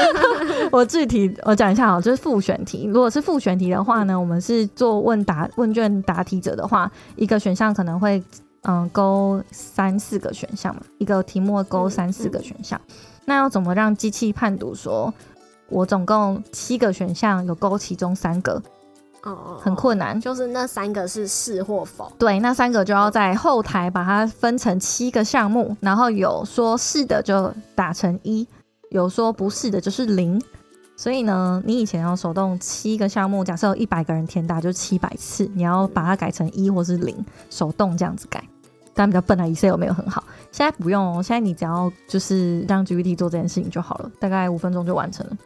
我具体我讲一下啊，就是复选题。如果是复选题的话呢，我们是做问答问卷答题者的话，一个选项可能会嗯勾三四个选项嘛，一个题目勾三四个选项。那要怎么让机器判读说，我总共七个选项有勾其中三个？哦，很困难，就是那三个是是或否？对，那三个就要在后台把它分成七个项目，然后有说是的就打成一，有说不是的，就是零。所以呢，你以前要手动七个项目，假设有一百个人填答，就七百次，你要把它改成一或是零，手动这样子改。但比较笨啊，Excel 没有很好。现在不用哦，现在你只要就是让 GPT 做这件事情就好了，大概五分钟就完成了。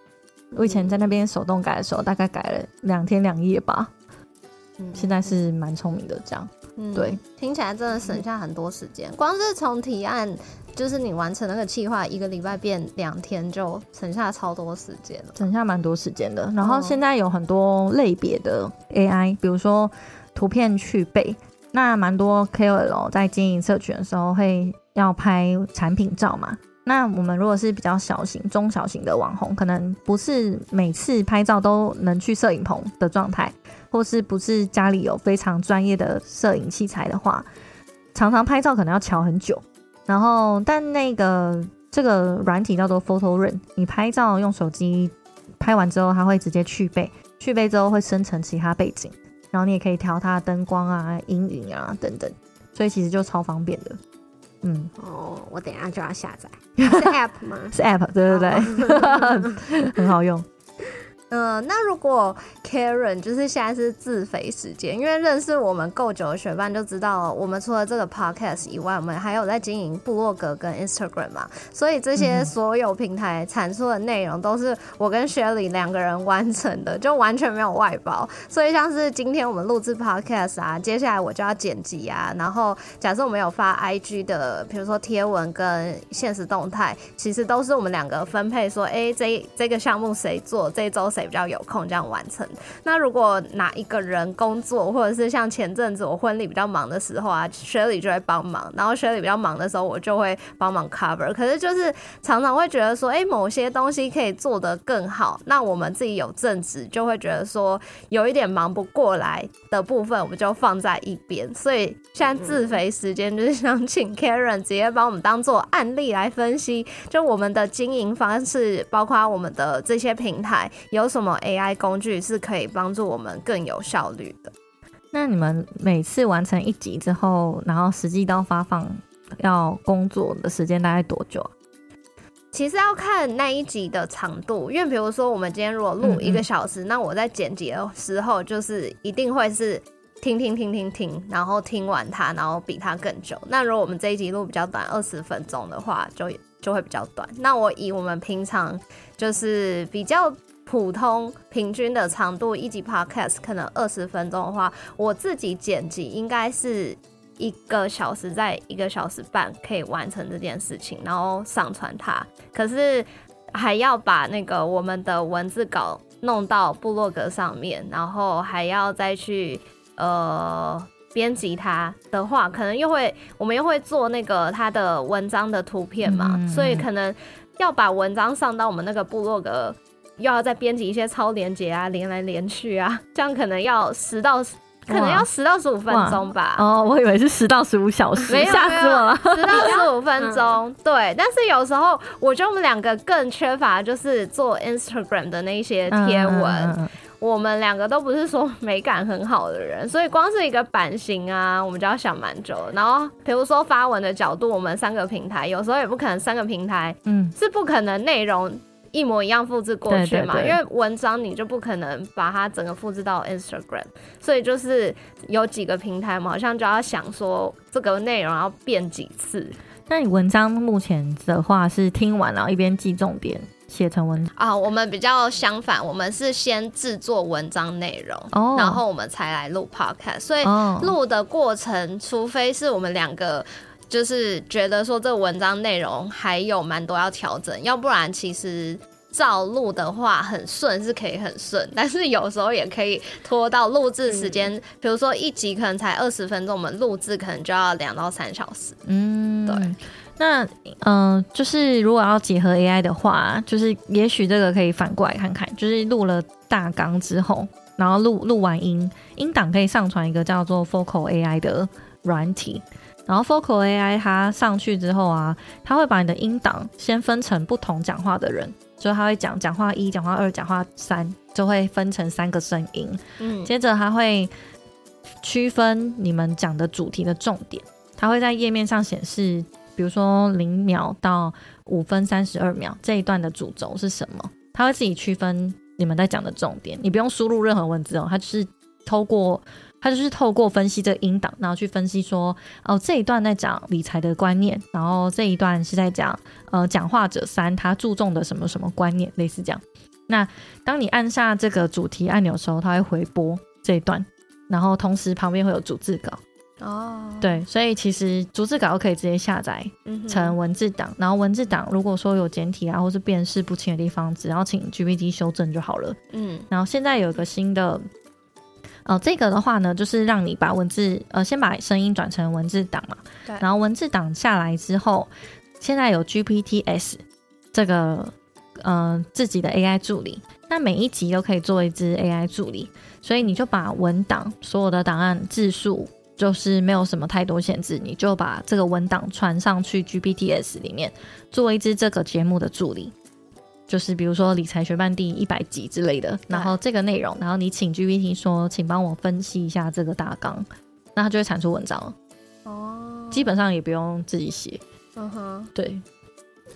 我以前在那边手动改的时候，大概改了两天两夜吧。嗯现在是蛮聪明的，这样嗯对，听起来真的省下很多时间。光是从提案，就是你完成那个计划，一个礼拜变两天，就省下超多时间了。省下蛮多时间的。然后哦现在有很多类别的 AI，比如说图片去背，那蛮多 KOL 在经营社群的时候会要拍产品照嘛。那我们如果是比较小型、中小型的网红，可能不是每次拍照都能去摄影棚的状态，或是不是家里有非常专业的摄影器材的话，常常拍照可能要瞧很久。然后，但那个这个软体叫做 Photo Rain，你拍照用手机拍完之后，它会直接去背，去背之后会生成其他背景，然后你也可以调它的灯光啊、阴影啊等等，所以其实就超方便的。嗯，哦，我等一下就要下载，是 App 吗？是 App，对对对，很好用。嗯，那如果 Karen 就是现在是自肥时间，因为认识我们够久的学伴就知道，我们除了这个 podcast 以外，我们还有在经营部落格跟 Instagram 嘛，所以这些嗯所有平台产出的内容都是我跟 Shelly 两个人完成的，就完全没有外包。所以像是今天我们录制 podcast 啊，接下来我就要剪辑啊，然后假设我们有发 IG 的，比如说贴文跟现实动态，其实都是我们两个分配说，哎、这这个项目谁做，这一周谁比较有空，这样完成。那如果哪一个人工作，或者是像前阵子我婚礼比较忙的时候啊，Shirley 就会帮忙，然后 Shirley 比较忙的时候，我就会帮忙 cover。可是就是常常会觉得说，哎、某些东西可以做得更好，那我们自己有正职，就会觉得说有一点忙不过来的部分，我们就放在一边。所以现在自肥时间就是想请 Karen 直接帮我们当做案例来分析，就我们的经营方式，包括我们的这些平台有什么 AI 工具是可以帮助我们更有效率的。那你们每次完成一集之后，然后实际到发放要工作的时间大概多久啊？其实要看那一集的长度，因为比如说我们今天如果录一个小时，那我在剪辑的时候就是一定会是听听听听听，然后听完它，然后比它更久。那如果我们这一集录比较短，二十分钟的话，就就会比较短。那我以我们平常就是比较普通平均的长度，一集 podcast 可能二十分钟的话，我自己剪辑应该是一个小时，在一个小时半可以完成这件事情，然后上传它。可是还要把那个我们的文字稿弄到部落格上面，然后还要再去呃编辑它的话，可能又会我们又会做那个它的文章的图片嘛，所以可能要把文章上到我们那个部落格。又要再编辑一些超连接啊，连来连去啊，这样可能要十到可能要十到十五分钟吧。哦，我以为是十到十五小时，没有吓死我了。十到十五分钟，对。但是有时候，我觉得我们两个更缺乏就是做 Instagram 的那些贴文。嗯嗯嗯我们两个都不是说美感很好的人，所以光是一个版型啊，我们就要想蛮久。然后比如说发文的角度，我们三个平台有时候也不可能三个平台嗯，是不可能内容一模一样复制过去嘛，因为文章你就不可能把它整个复制到 Instagram，所以就是有几个平台嘛，好像就要想说这个内容要变几次那你文章目前的话是听完然后一边记重点写成文啊。我们比较相反，我们是先制作文章内容，哦然后我们才来录 Podcast，所以哦，录的过程，除非是我们两个。就是觉得说这文章内容还有蛮多要调整，要不然其实照录的话很顺是可以很顺，但是有时候也可以拖到录制时间，比如说一集可能才二十分钟，我们录制可能就要两到三小时。嗯，对。那嗯、就是如果要结合 AI 的话，就是也许这个可以反过来看看，就是录了大纲之后，然后录录完音，音档可以上传一个叫做 Focal AI 的软体。然后 Focal AI 它上去之后啊，它会把你的音档先分成不同讲话的人，就它会讲讲话一、讲话二、讲话三，就会分成三个声音。嗯，接着它会区分你们讲的主题的重点，它会在页面上显示比如说零秒到五分三十二秒这一段的主轴是什么，它会自己区分你们在讲的重点，你不用输入任何文字哦，它就是透过它就是透过分析这个音档，然后去分析说哦这一段在讲理财的观念，然后这一段是在讲呃讲话者三他注重的什么什么观念，类似这样。那当你按下这个主题按钮的时候，它会回播这一段，然后同时旁边会有逐字稿。哦，对，所以其实逐字稿可以直接下载成文字档，然后文字档如果说有简体啊或是辨识不清的地方，只要请 GPT 修正就好了。嗯然后现在有一个新的，呃，这个的话呢，就是让你把文字，呃，先把声音转成文字档嘛，对然后文字档下来之后，现在有 GPTs 这个，呃，自己的 AI 助理，那每一集都可以做一支 AI 助理，所以你就把文档所有的档案字数。就是没有什么太多限制，你就把这个文档传上去 GPTs 里面，做一支这个节目的助理。就是比如说理财学办第一百集之类的，然后这个内容，然后你请 GPT 说，请帮我分析一下这个大纲，那它就会产出文章了，哦，基本上也不用自己写。嗯哼，对，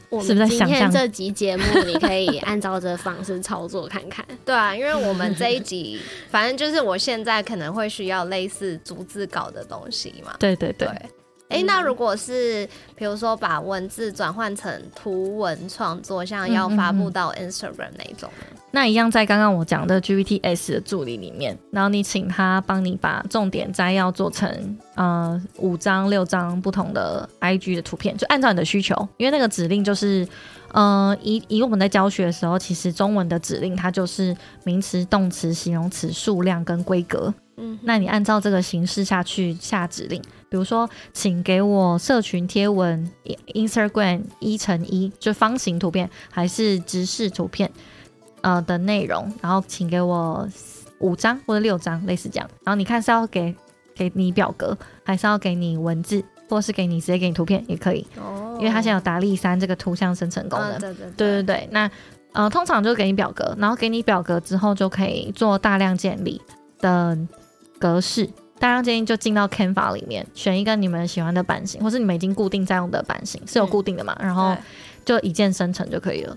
我是不是在们今天这集节目，你可以按照这方式操作看看。对啊，因为我们这一集，反正就是我现在可能会需要类似逐字稿的东西嘛。对对对对，哎、那如果是比如说把文字转换成图文创作，像要发布到 Instagram 那一种呢？那一样在刚刚我讲的 GPTs 的助理里面，然后你请他帮你把重点摘要做成呃五张六张不同的 IG 的图片，就按照你的需求，因为那个指令就是。呃，以以我们在教学的时候，其实中文的指令它就是名词、动词、形容词、数量跟规格。嗯，那你按照这个形式下去下指令，比如说，请给我社群贴文 Instagram 一乘一，就方形图片还是直视图片，呃的内容，然后请给我五张或者六张，类似这样。然后你看是要给给你表格，还是要给你文字，或是给你直接给你图片也可以，哦，因为它现在有达利三这个图像生成功能。嗯对对对对对，那呃，通常就给你表格，然后给你表格之后就可以做大量建立的格式。大家建议就进到 Canva 里面，选一个你们喜欢的版型，或是你们已经固定在用的版型，是有固定的嘛？然后就一键生成就可以了。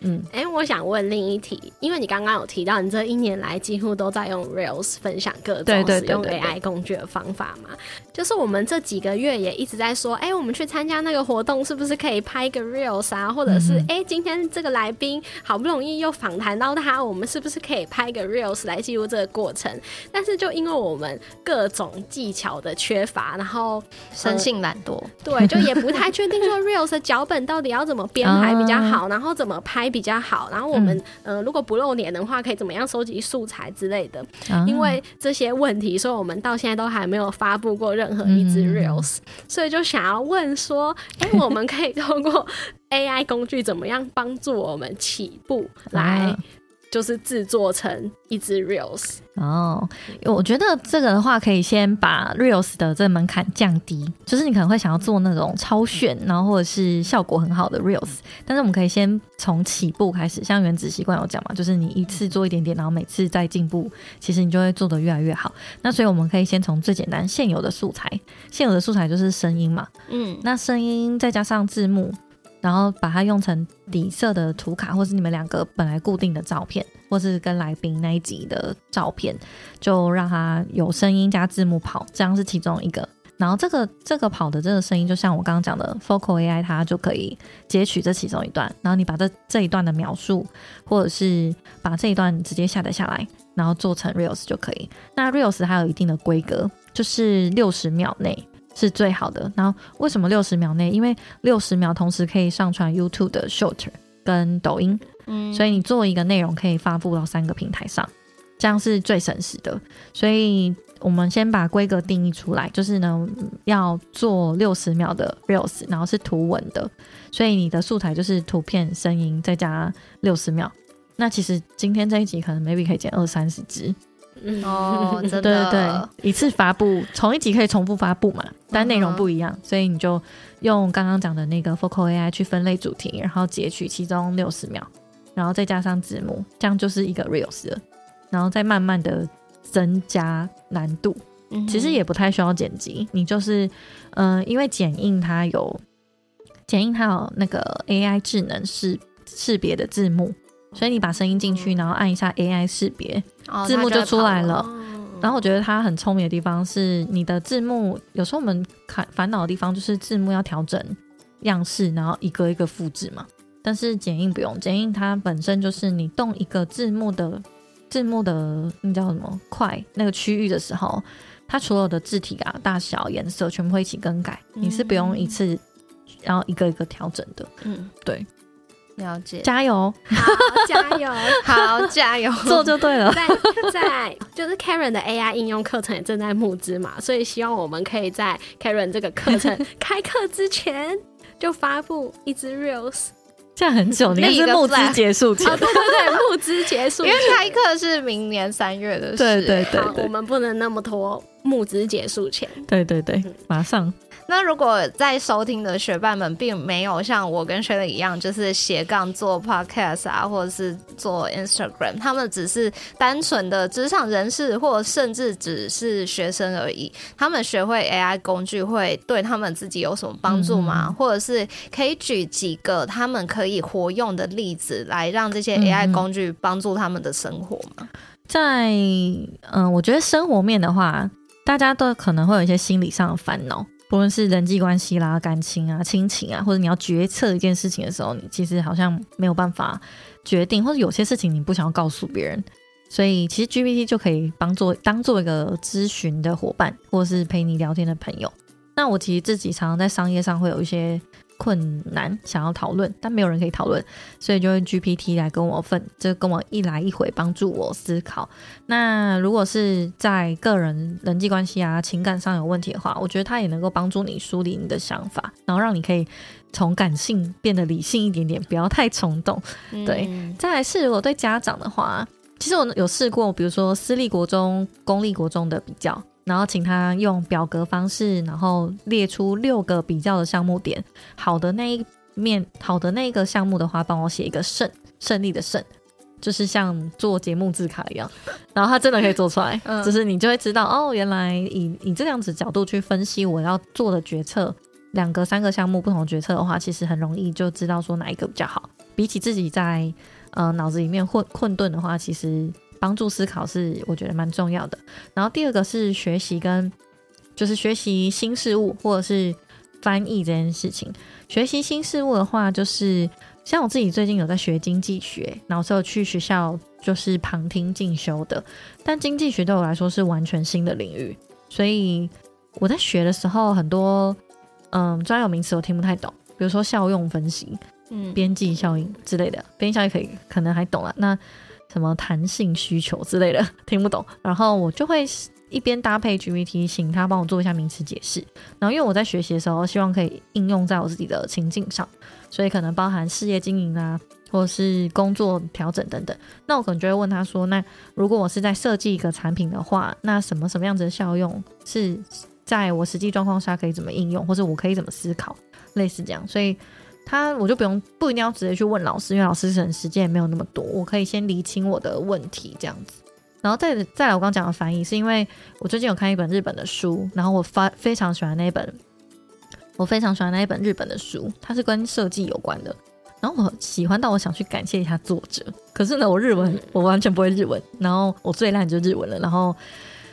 嗯，哎、我想问另一题，因为你刚刚有提到，你这一年来几乎都在用 Rails 分享各对种使用 AI 工具的方法嘛？就是我们这几个月也一直在说，哎、我们去参加那个活动，是不是可以拍个 Reels 啊？或者是嗯哎、今天这个来宾好不容易又访谈到他，我们是不是可以拍个 Reels 来记录这个过程？但是就因为我们各种技巧的缺乏，然后生性懒惰，对，就也不太确定说 reels 的脚本到底要怎么编排比较好，然后怎么拍比较好，然后我们、呃如果不露脸的话，可以怎么样收集素材之类的。啊因为这些问题，所以我们到现在都还没有发布过任何一支嗯 reels，、所以就想要问说，哎、我们可以通过 AI 工具怎么样帮助我们起步来 啊，就是制作成一支 reels？哦，我觉得这个的话，可以先把 Reels 的这个门槛降低，就是你可能会想要做那种超炫，然后或者是效果很好的 Reels，但是我们可以先从起步开始，像原子习惯有讲嘛，就是你一次做一点点，然后每次再进步，其实你就会做得越来越好。那所以我们可以先从最简单现有的素材，现有的素材就是声音嘛，嗯，那声音再加上字幕，然后把它用成底色的图卡，或是你们两个本来固定的照片，或是跟来宾那一集的照片，就让它有声音加字幕跑，这样是其中一个。然后这个这个跑的这个声音，就像我刚刚讲的 Focal AI，它就可以截取这其中一段，然后你把这这一段的描述，或者是把这一段直接下载下来，然后做成 Reels 就可以。那 Reels 还有一定的规格，就是六十秒内是最好的。然后为什么六十秒内？因为六十秒同时可以上传 YouTube 的 Short 跟抖音，嗯所以你做一个内容可以发布到三个平台上，这样是最省时的。所以我们先把规格定义出来，就是呢要做六十秒的 Reels，然后是图文的，所以你的素材就是图片、声音再加六十秒。那其实今天这一集可能 maybe 可以剪二三十支，嗯。哦，真对对，对，一次发布，同一集可以重复发布嘛，但内容不一样，所以你就用刚刚讲的那个 Focal AI 去分类主题，然后截取其中六十秒，然后再加上字幕，这样就是一个 Reels 了，然后再慢慢的增加难度。嗯其实也不太需要剪辑，你就是，嗯、因为剪映它有剪映它有那个 AI 智能识识别的字幕，所以你把声音进去，然后按一下 AI 识别，哦字幕就出来。了。哦然后我觉得它很聪明的地方是，你的字幕有时候我们看烦恼的地方就是字幕要调整样式，然后一个一个复制嘛。但是剪映不用，剪映它本身就是你动一个字幕的字幕的那叫什么块那个区域的时候，它所有的字体啊、大小、颜色全部会一起更改，你是不用一次然后一个一个调整的。嗯，对，了解。加油，好，加油！好，加油！做就对了。在在就是 Karen 的 AI 应用课程也正在募资嘛，所以希望我们可以在 Karen 这个课程开课之前就发布一支 Reels。这样很久，你立一个是募资结束前哦，，对对对，募资结束因为开课是明年三月的事。对对对好，我们不能那么拖，募资结束前。对对对，马上。那如果在收听的学伴们并没有像我跟 Shelly 一样，就是斜杠做 podcast 啊，或者是做 Instagram，他们只是单纯的职场人士，或甚至只是学生而已。他们学会 AI 工具会对他们自己有什么帮助吗？或者是可以举几个他们可以活用的例子，来让这些 AI 工具帮助他们的生活吗？在嗯，我觉得生活面的话，大家都可能会有一些心理上的烦恼，不论是人际关系啦、感情啊、亲情啊，或者你要决策一件事情的时候，你其实好像没有办法决定，或者有些事情你不想要告诉别人，所以其实 GPT 就可以帮做当做一个咨询的伙伴，或是陪你聊天的朋友。那我其实自己常常在商业上会有一些困难想要讨论，但没有人可以讨论，所以就用 GPT 来跟我分，就跟我一来一回帮助我思考。那如果是在个人人际关系啊、情感上有问题的话，我觉得它也能够帮助你梳理你的想法，然后让你可以从感性变得理性一点点，不要太冲动。对嗯再来是，如果对家长的话，其实我有试过，比如说私立国中、公立国中的比较，然后请他用表格方式，然后列出六个比较的项目点，好的那一面，好的那个项目的话，帮我写一个胜，胜利的胜。就是像做节目字卡一样，然后他真的可以做出来，嗯就是你就会知道哦，原来以以这样子角度去分析我要做的决策，两个三个项目不同的决策的话，其实很容易就知道说哪一个比较好。比起自己在呃脑子里面混混沌的话，其实帮助思考是我觉得蛮重要的。然后第二个是学习跟就是学习新事物或者是翻译这件事情。学习新事物的话，就是像我自己最近有在学经济学，然后是有去学校就是旁听进修的。但经济学对我来说是完全新的领域，所以我在学的时候很多嗯专有名词我听不太懂，比如说效用分析。嗯边际效应之类的，边际效应可以可能还懂了。那什么弹性需求之类的 听不懂，然后我就会一边搭配 GPT，请他帮我做一下名词解释。然后因为我在学习的时候，希望可以应用在我自己的情境上，所以可能包含事业经营啊，或是工作调整等等。那我可能就会问他说：“那如果我是在设计一个产品的话，那什么什么样子的效用是在我实际状况下可以怎么应用，或者我可以怎么思考？”类似这样，所以。他我就不用不一定要直接去问老师，因为老师可能时间也没有那么多，我可以先理清我的问题这样子。然后再再来，我刚刚讲的翻译，是因为我最近有看一本日本的书，然后我发非常喜欢那一本，我非常喜欢那一本日本的书，它是跟设计有关的。然后我喜欢到我想去感谢一下作者，可是呢，我日文 我完全不会日文，然后我最烂就是日文了，然后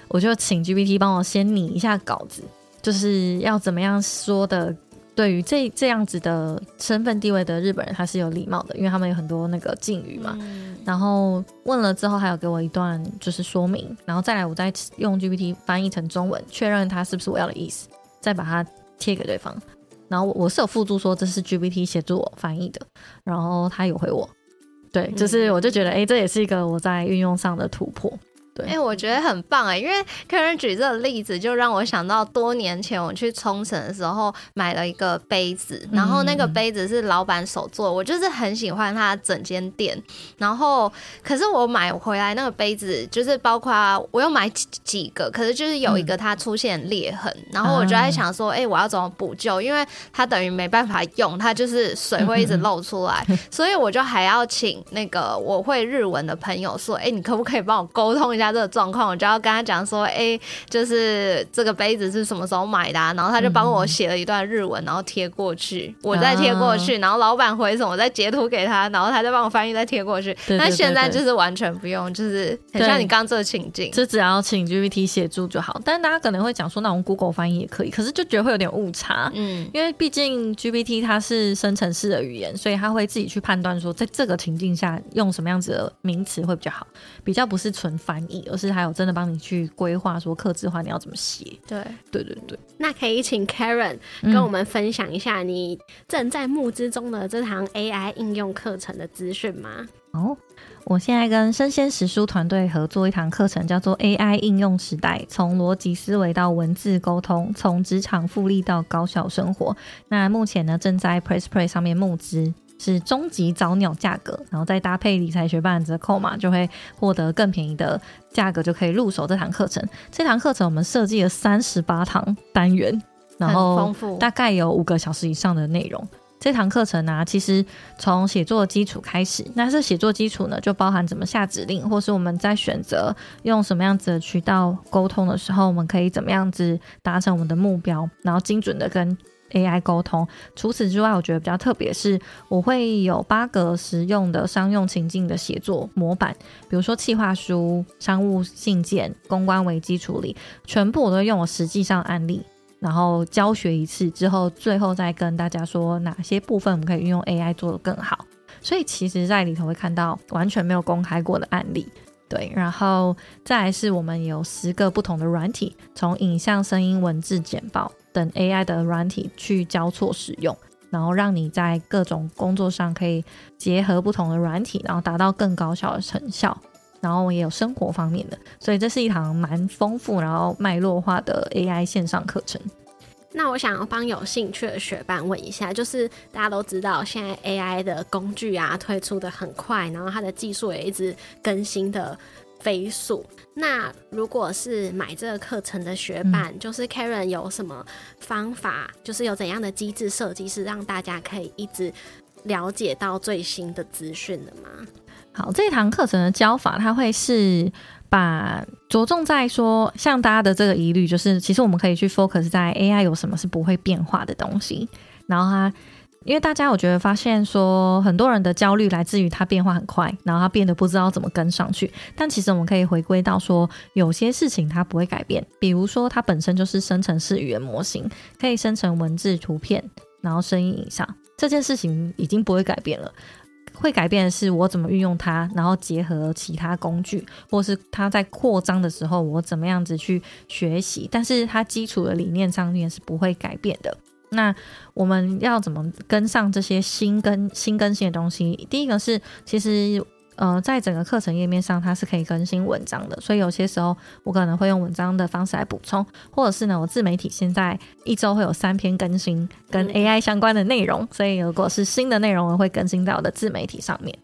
我就请 GPT 帮我先拟一下稿子，就是要怎么样说的对于这这样子的身份地位的日本人，他是有礼貌的，因为他们有很多那个敬语嘛。然后问了之后，还有给我一段就是说明，然后再来我再用 GPT 翻译成中文，确认他是不是我要的意思，再把它贴给对方。然后我我是有附注说这是 GPT 协助我翻译的，然后他有回我，对，就是我就觉得哎、诶这也是一个我在运用上的突破。对，哎、我觉得很棒哎，因为客人举这个例子，就让我想到多年前我去冲绳的时候买了一个杯子，然后那个杯子是老板手做，我就是很喜欢他整间店。然后，可是我买回来那个杯子，就是包括我又买几几个，可是就是有一个它出现裂痕，然后我就在想说，哎、我要怎么补救？因为它等于没办法用，它就是水会一直漏出来，所以我就还要请那个我会日文的朋友说，哎、你可不可以帮我沟通一下？下这个状况，我就要跟他讲说，哎，就是这个杯子是什么时候买的，然后他就帮我写了一段日文，然后贴过去，我再贴过去，然后老板回什么，我再截图给他，然后他再帮我翻译，再贴过去。那现在就是完全不用，就是很像你刚这个情境，就只要请 GPT 协助就好。但是大家可能会讲说，那我们 Google 翻译也可以，可是就觉得会有点误差，嗯，因为毕竟 GPT 它是生成式的语言，所以它会自己去判断说，在这个情境下用什么样子的名词会比较好，比较不是纯翻译，而是还有真的帮你去规划说，刻字化你要怎么写。对，对对对。那可以请 Karen 跟我们分享一下你正在募资中的这堂 AI 应用课程的资讯吗？哦，我现在跟生鲜史书团队合作一堂课程，叫做 AI 应用时代，从逻辑思维到文字沟通，从职场复利到高效生活。那目前呢，正在 Press Play 上面募资，是终极早鸟价格，然后再搭配理财学办折扣嘛，就会获得更便宜的价格，就可以入手这堂课程。这堂课程我们设计了三十八堂单元，然后大概有五个小时以上的内容。这堂课程呢，其实从写作基础开始。那这写作基础呢，就包含怎么下指令，或是我们在选择用什么样子的渠道沟通的时候，我们可以怎么样子达成我们的目标，然后精准的跟 AI 沟通。除此之外，我觉得比较特别是，我会有八个实用的商用情境的写作模板，比如说企划书、商务信件、公关危机处理，全部我都用我实际上案例。然后教学一次之后，最后再跟大家说哪些部分我们可以运用 AI 做得更好。所以其实，在里头会看到完全没有公开过的案例，对。然后再来是我们有十个不同的软体，从影像、声音、文字、简报等 AI 的软体去交错使用，然后让你在各种工作上可以结合不同的软体，然后达到更高效的成效。然后也有生活方面的，所以这是一堂蛮丰富然后脉络化的 AI 线上课程。那我想要帮有兴趣的学伴问一下，就是大家都知道现在 AI 的工具啊推出的很快，然后它的技术也一直更新的飞速。那如果是买这个课程的学伴，就是 Karen 有什么方法，就是有怎样的机制设计是让大家可以一直了解到最新的资讯的吗？好，这堂课程的教法，它会是把着重在说，像大家的这个疑虑，就是其实我们可以去 focus 在 AI 有什么是不会变化的东西。然后它，因为大家我觉得发现说，很多人的焦虑来自于它变化很快，然后它变得不知道怎么跟上去。但其实我们可以回归到说，有些事情它不会改变，比如说它本身就是生成式语言模型，可以生成文字、图片，然后声音影像，这件事情已经不会改变了。会改变的是我怎么运用它，然后结合其他工具，或是它在扩张的时候，我怎么样子去学习。但是它基础的理念上面是不会改变的。那我们要怎么跟上这些新更新更新的东西？第一个是其实。呃，在整个课程页面上，它是可以更新文章的，所以有些时候我可能会用文章的方式来补充，或者是呢，我自媒体现在一周会有三篇更新跟 AI 相关的内容，所以如果是新的内容，我会更新到我的自媒体上面。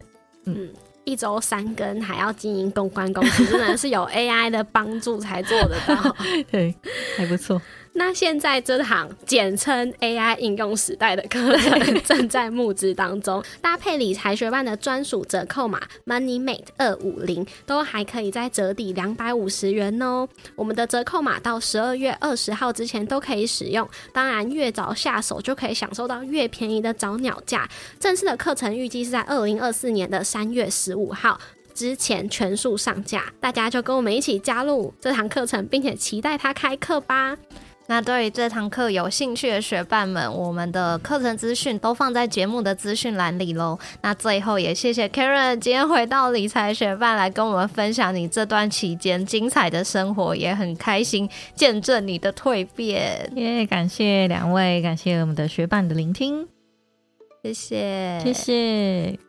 嗯，一周三更还要经营公关公司，真的是有 AI 的帮助才做得到，对，还不错。那现在这堂简称 AI 应用时代的课程正在募资当中，搭配理财学办的专属折扣码 MoneyMate 二五零，都还可以再折抵两百五十元哦。我们的折扣码到十二月二十号之前都可以使用，当然越早下手就可以享受到越便宜的早鸟价。正式的课程预计是在二零二四年的三月十五号之前全数上架，大家就跟我们一起加入这堂课程，并且期待它开课吧。那对于这堂课有兴趣的学伴们，我们的课程资讯都放在节目的资讯栏里喽。那最后也谢谢 Karen 今天回到理财学伴来跟我们分享你这段期间精彩的生活，也很开心见证你的蜕变。耶，感谢两位，感谢我们的学伴的聆听，谢谢，谢谢。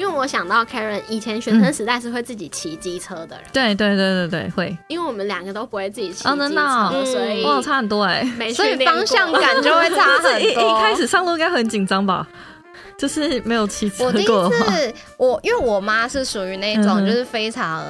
因为我想到 Karen 以前学生时代是会自己骑机车的人，对对对对对，会。因为我们两个都不会自己骑机车，所以哇，差很多哎。没所以方向感就会差 很一多。一开始上路应该很紧张吧？就是没有骑车我第一过的话，次，我因为我妈是属于那种嗯就是非常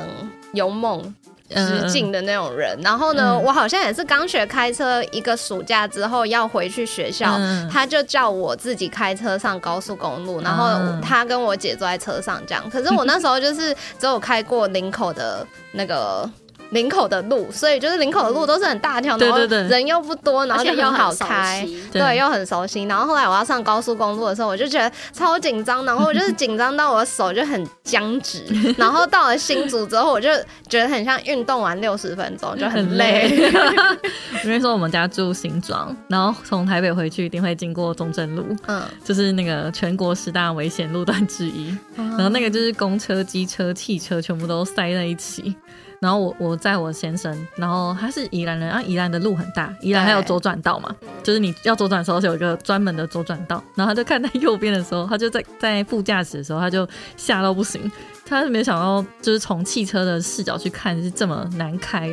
勇猛。嗯直进的那种人，然后呢，嗯我好像也是刚学开车一个暑假之后要回去学校，嗯他就叫我自己开车上高速公路，然后嗯他跟我姐坐在车上这样。可是我那时候就是只有开过林口的那个。林口的路，所以就是林口的路都是很大条，然后对对对人又不多，然后而且又很好开。悉。对对，又很熟悉。然后后来我要上高速公路的时候，我就觉得超紧张，然后我就是紧张到我的手就很僵直。然后到了新竹之后，我就觉得很像运动完六十分钟就很累。我跟你说，我们家住新庄，然后从台北回去一定会经过中正路，嗯，就是那个全国十大危险路段之一。然后那个就是公车、机车、汽车全部都塞在一起。然后我我载我先生，然后他是宜兰人，啊，宜兰的路很大，宜兰还有左转道嘛，就是你要左转的时候是有一个专门的左转道，然后他就看在右边的时候，他就在在副驾驶的时候，他就吓到不行，他是没想到就是从汽车的视角去看是这么难开，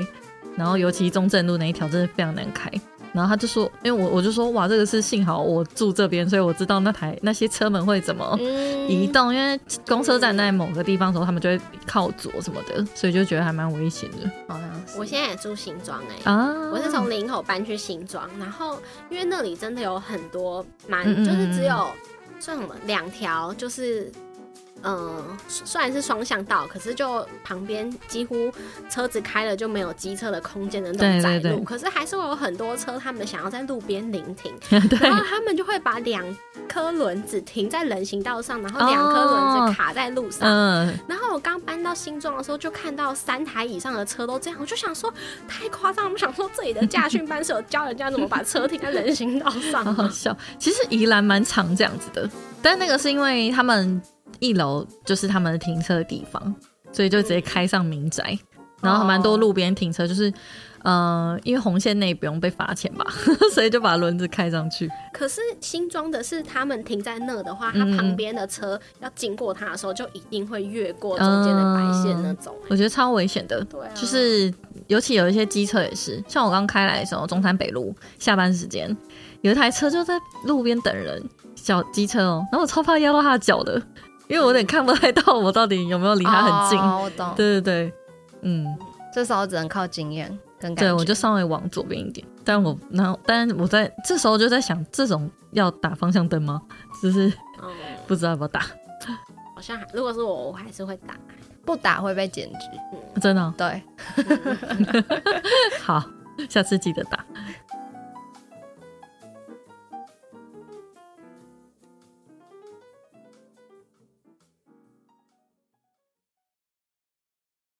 然后尤其中正路那一条真的非常难开。然后他就说，因为我我就说哇，这个是幸好我住这边，所以我知道那台那些车门会怎么嗯移动，因为公车站在某个地方的时候，他们就会靠左什么的，所以就觉得还蛮危险的好像是我现在也住新庄哎、啊。我是从林口搬去新庄，然后因为那里真的有很多蛮，就是只有算什么两条，就是嗯，虽然是双向道，可是就旁边几乎车子开了就没有机车的空间的那种对窄路，可是还是会有很多车，他们想要在路边临停，然后他们就会把两颗轮子停在人行道上，然后两颗轮子卡在路上。嗯，然后我刚搬到新庄的时候，就看到三台以上的车都这样，我就想说太夸张了。我想说这里的驾训班是有教人家怎么把车停在人行道上 好好？笑。其实宜兰蛮常这样子的，但那个是因为他们一楼就是他们的停车的地方，所以就直接开上民宅，然后蛮多路边停车，就是呃，因为红线内不用被罚钱吧，所以就把轮子开上去。可是新装的是他们停在那的话，嗯他旁边的车要经过他的时候，就一定会越过中间的白线那种、我觉得超危险的。对啊，就是尤其有一些机车也是，像我刚开来的时候，中山北路下班时间，有一台车就在路边等人，小机车哦，然后我超怕压到他的脚的，因为我有点看不太到我到底有没有离他很近。哦我懂。对对对，嗯，这时候只能靠经验跟感觉。对我就稍微往左边一点，但我然后但我在这时候就在想，这种要打方向灯吗？就是嗯，不知道要不要打，好像如果是我，我还是会打。不打会被检举。真的哦、对，好，下次记得打。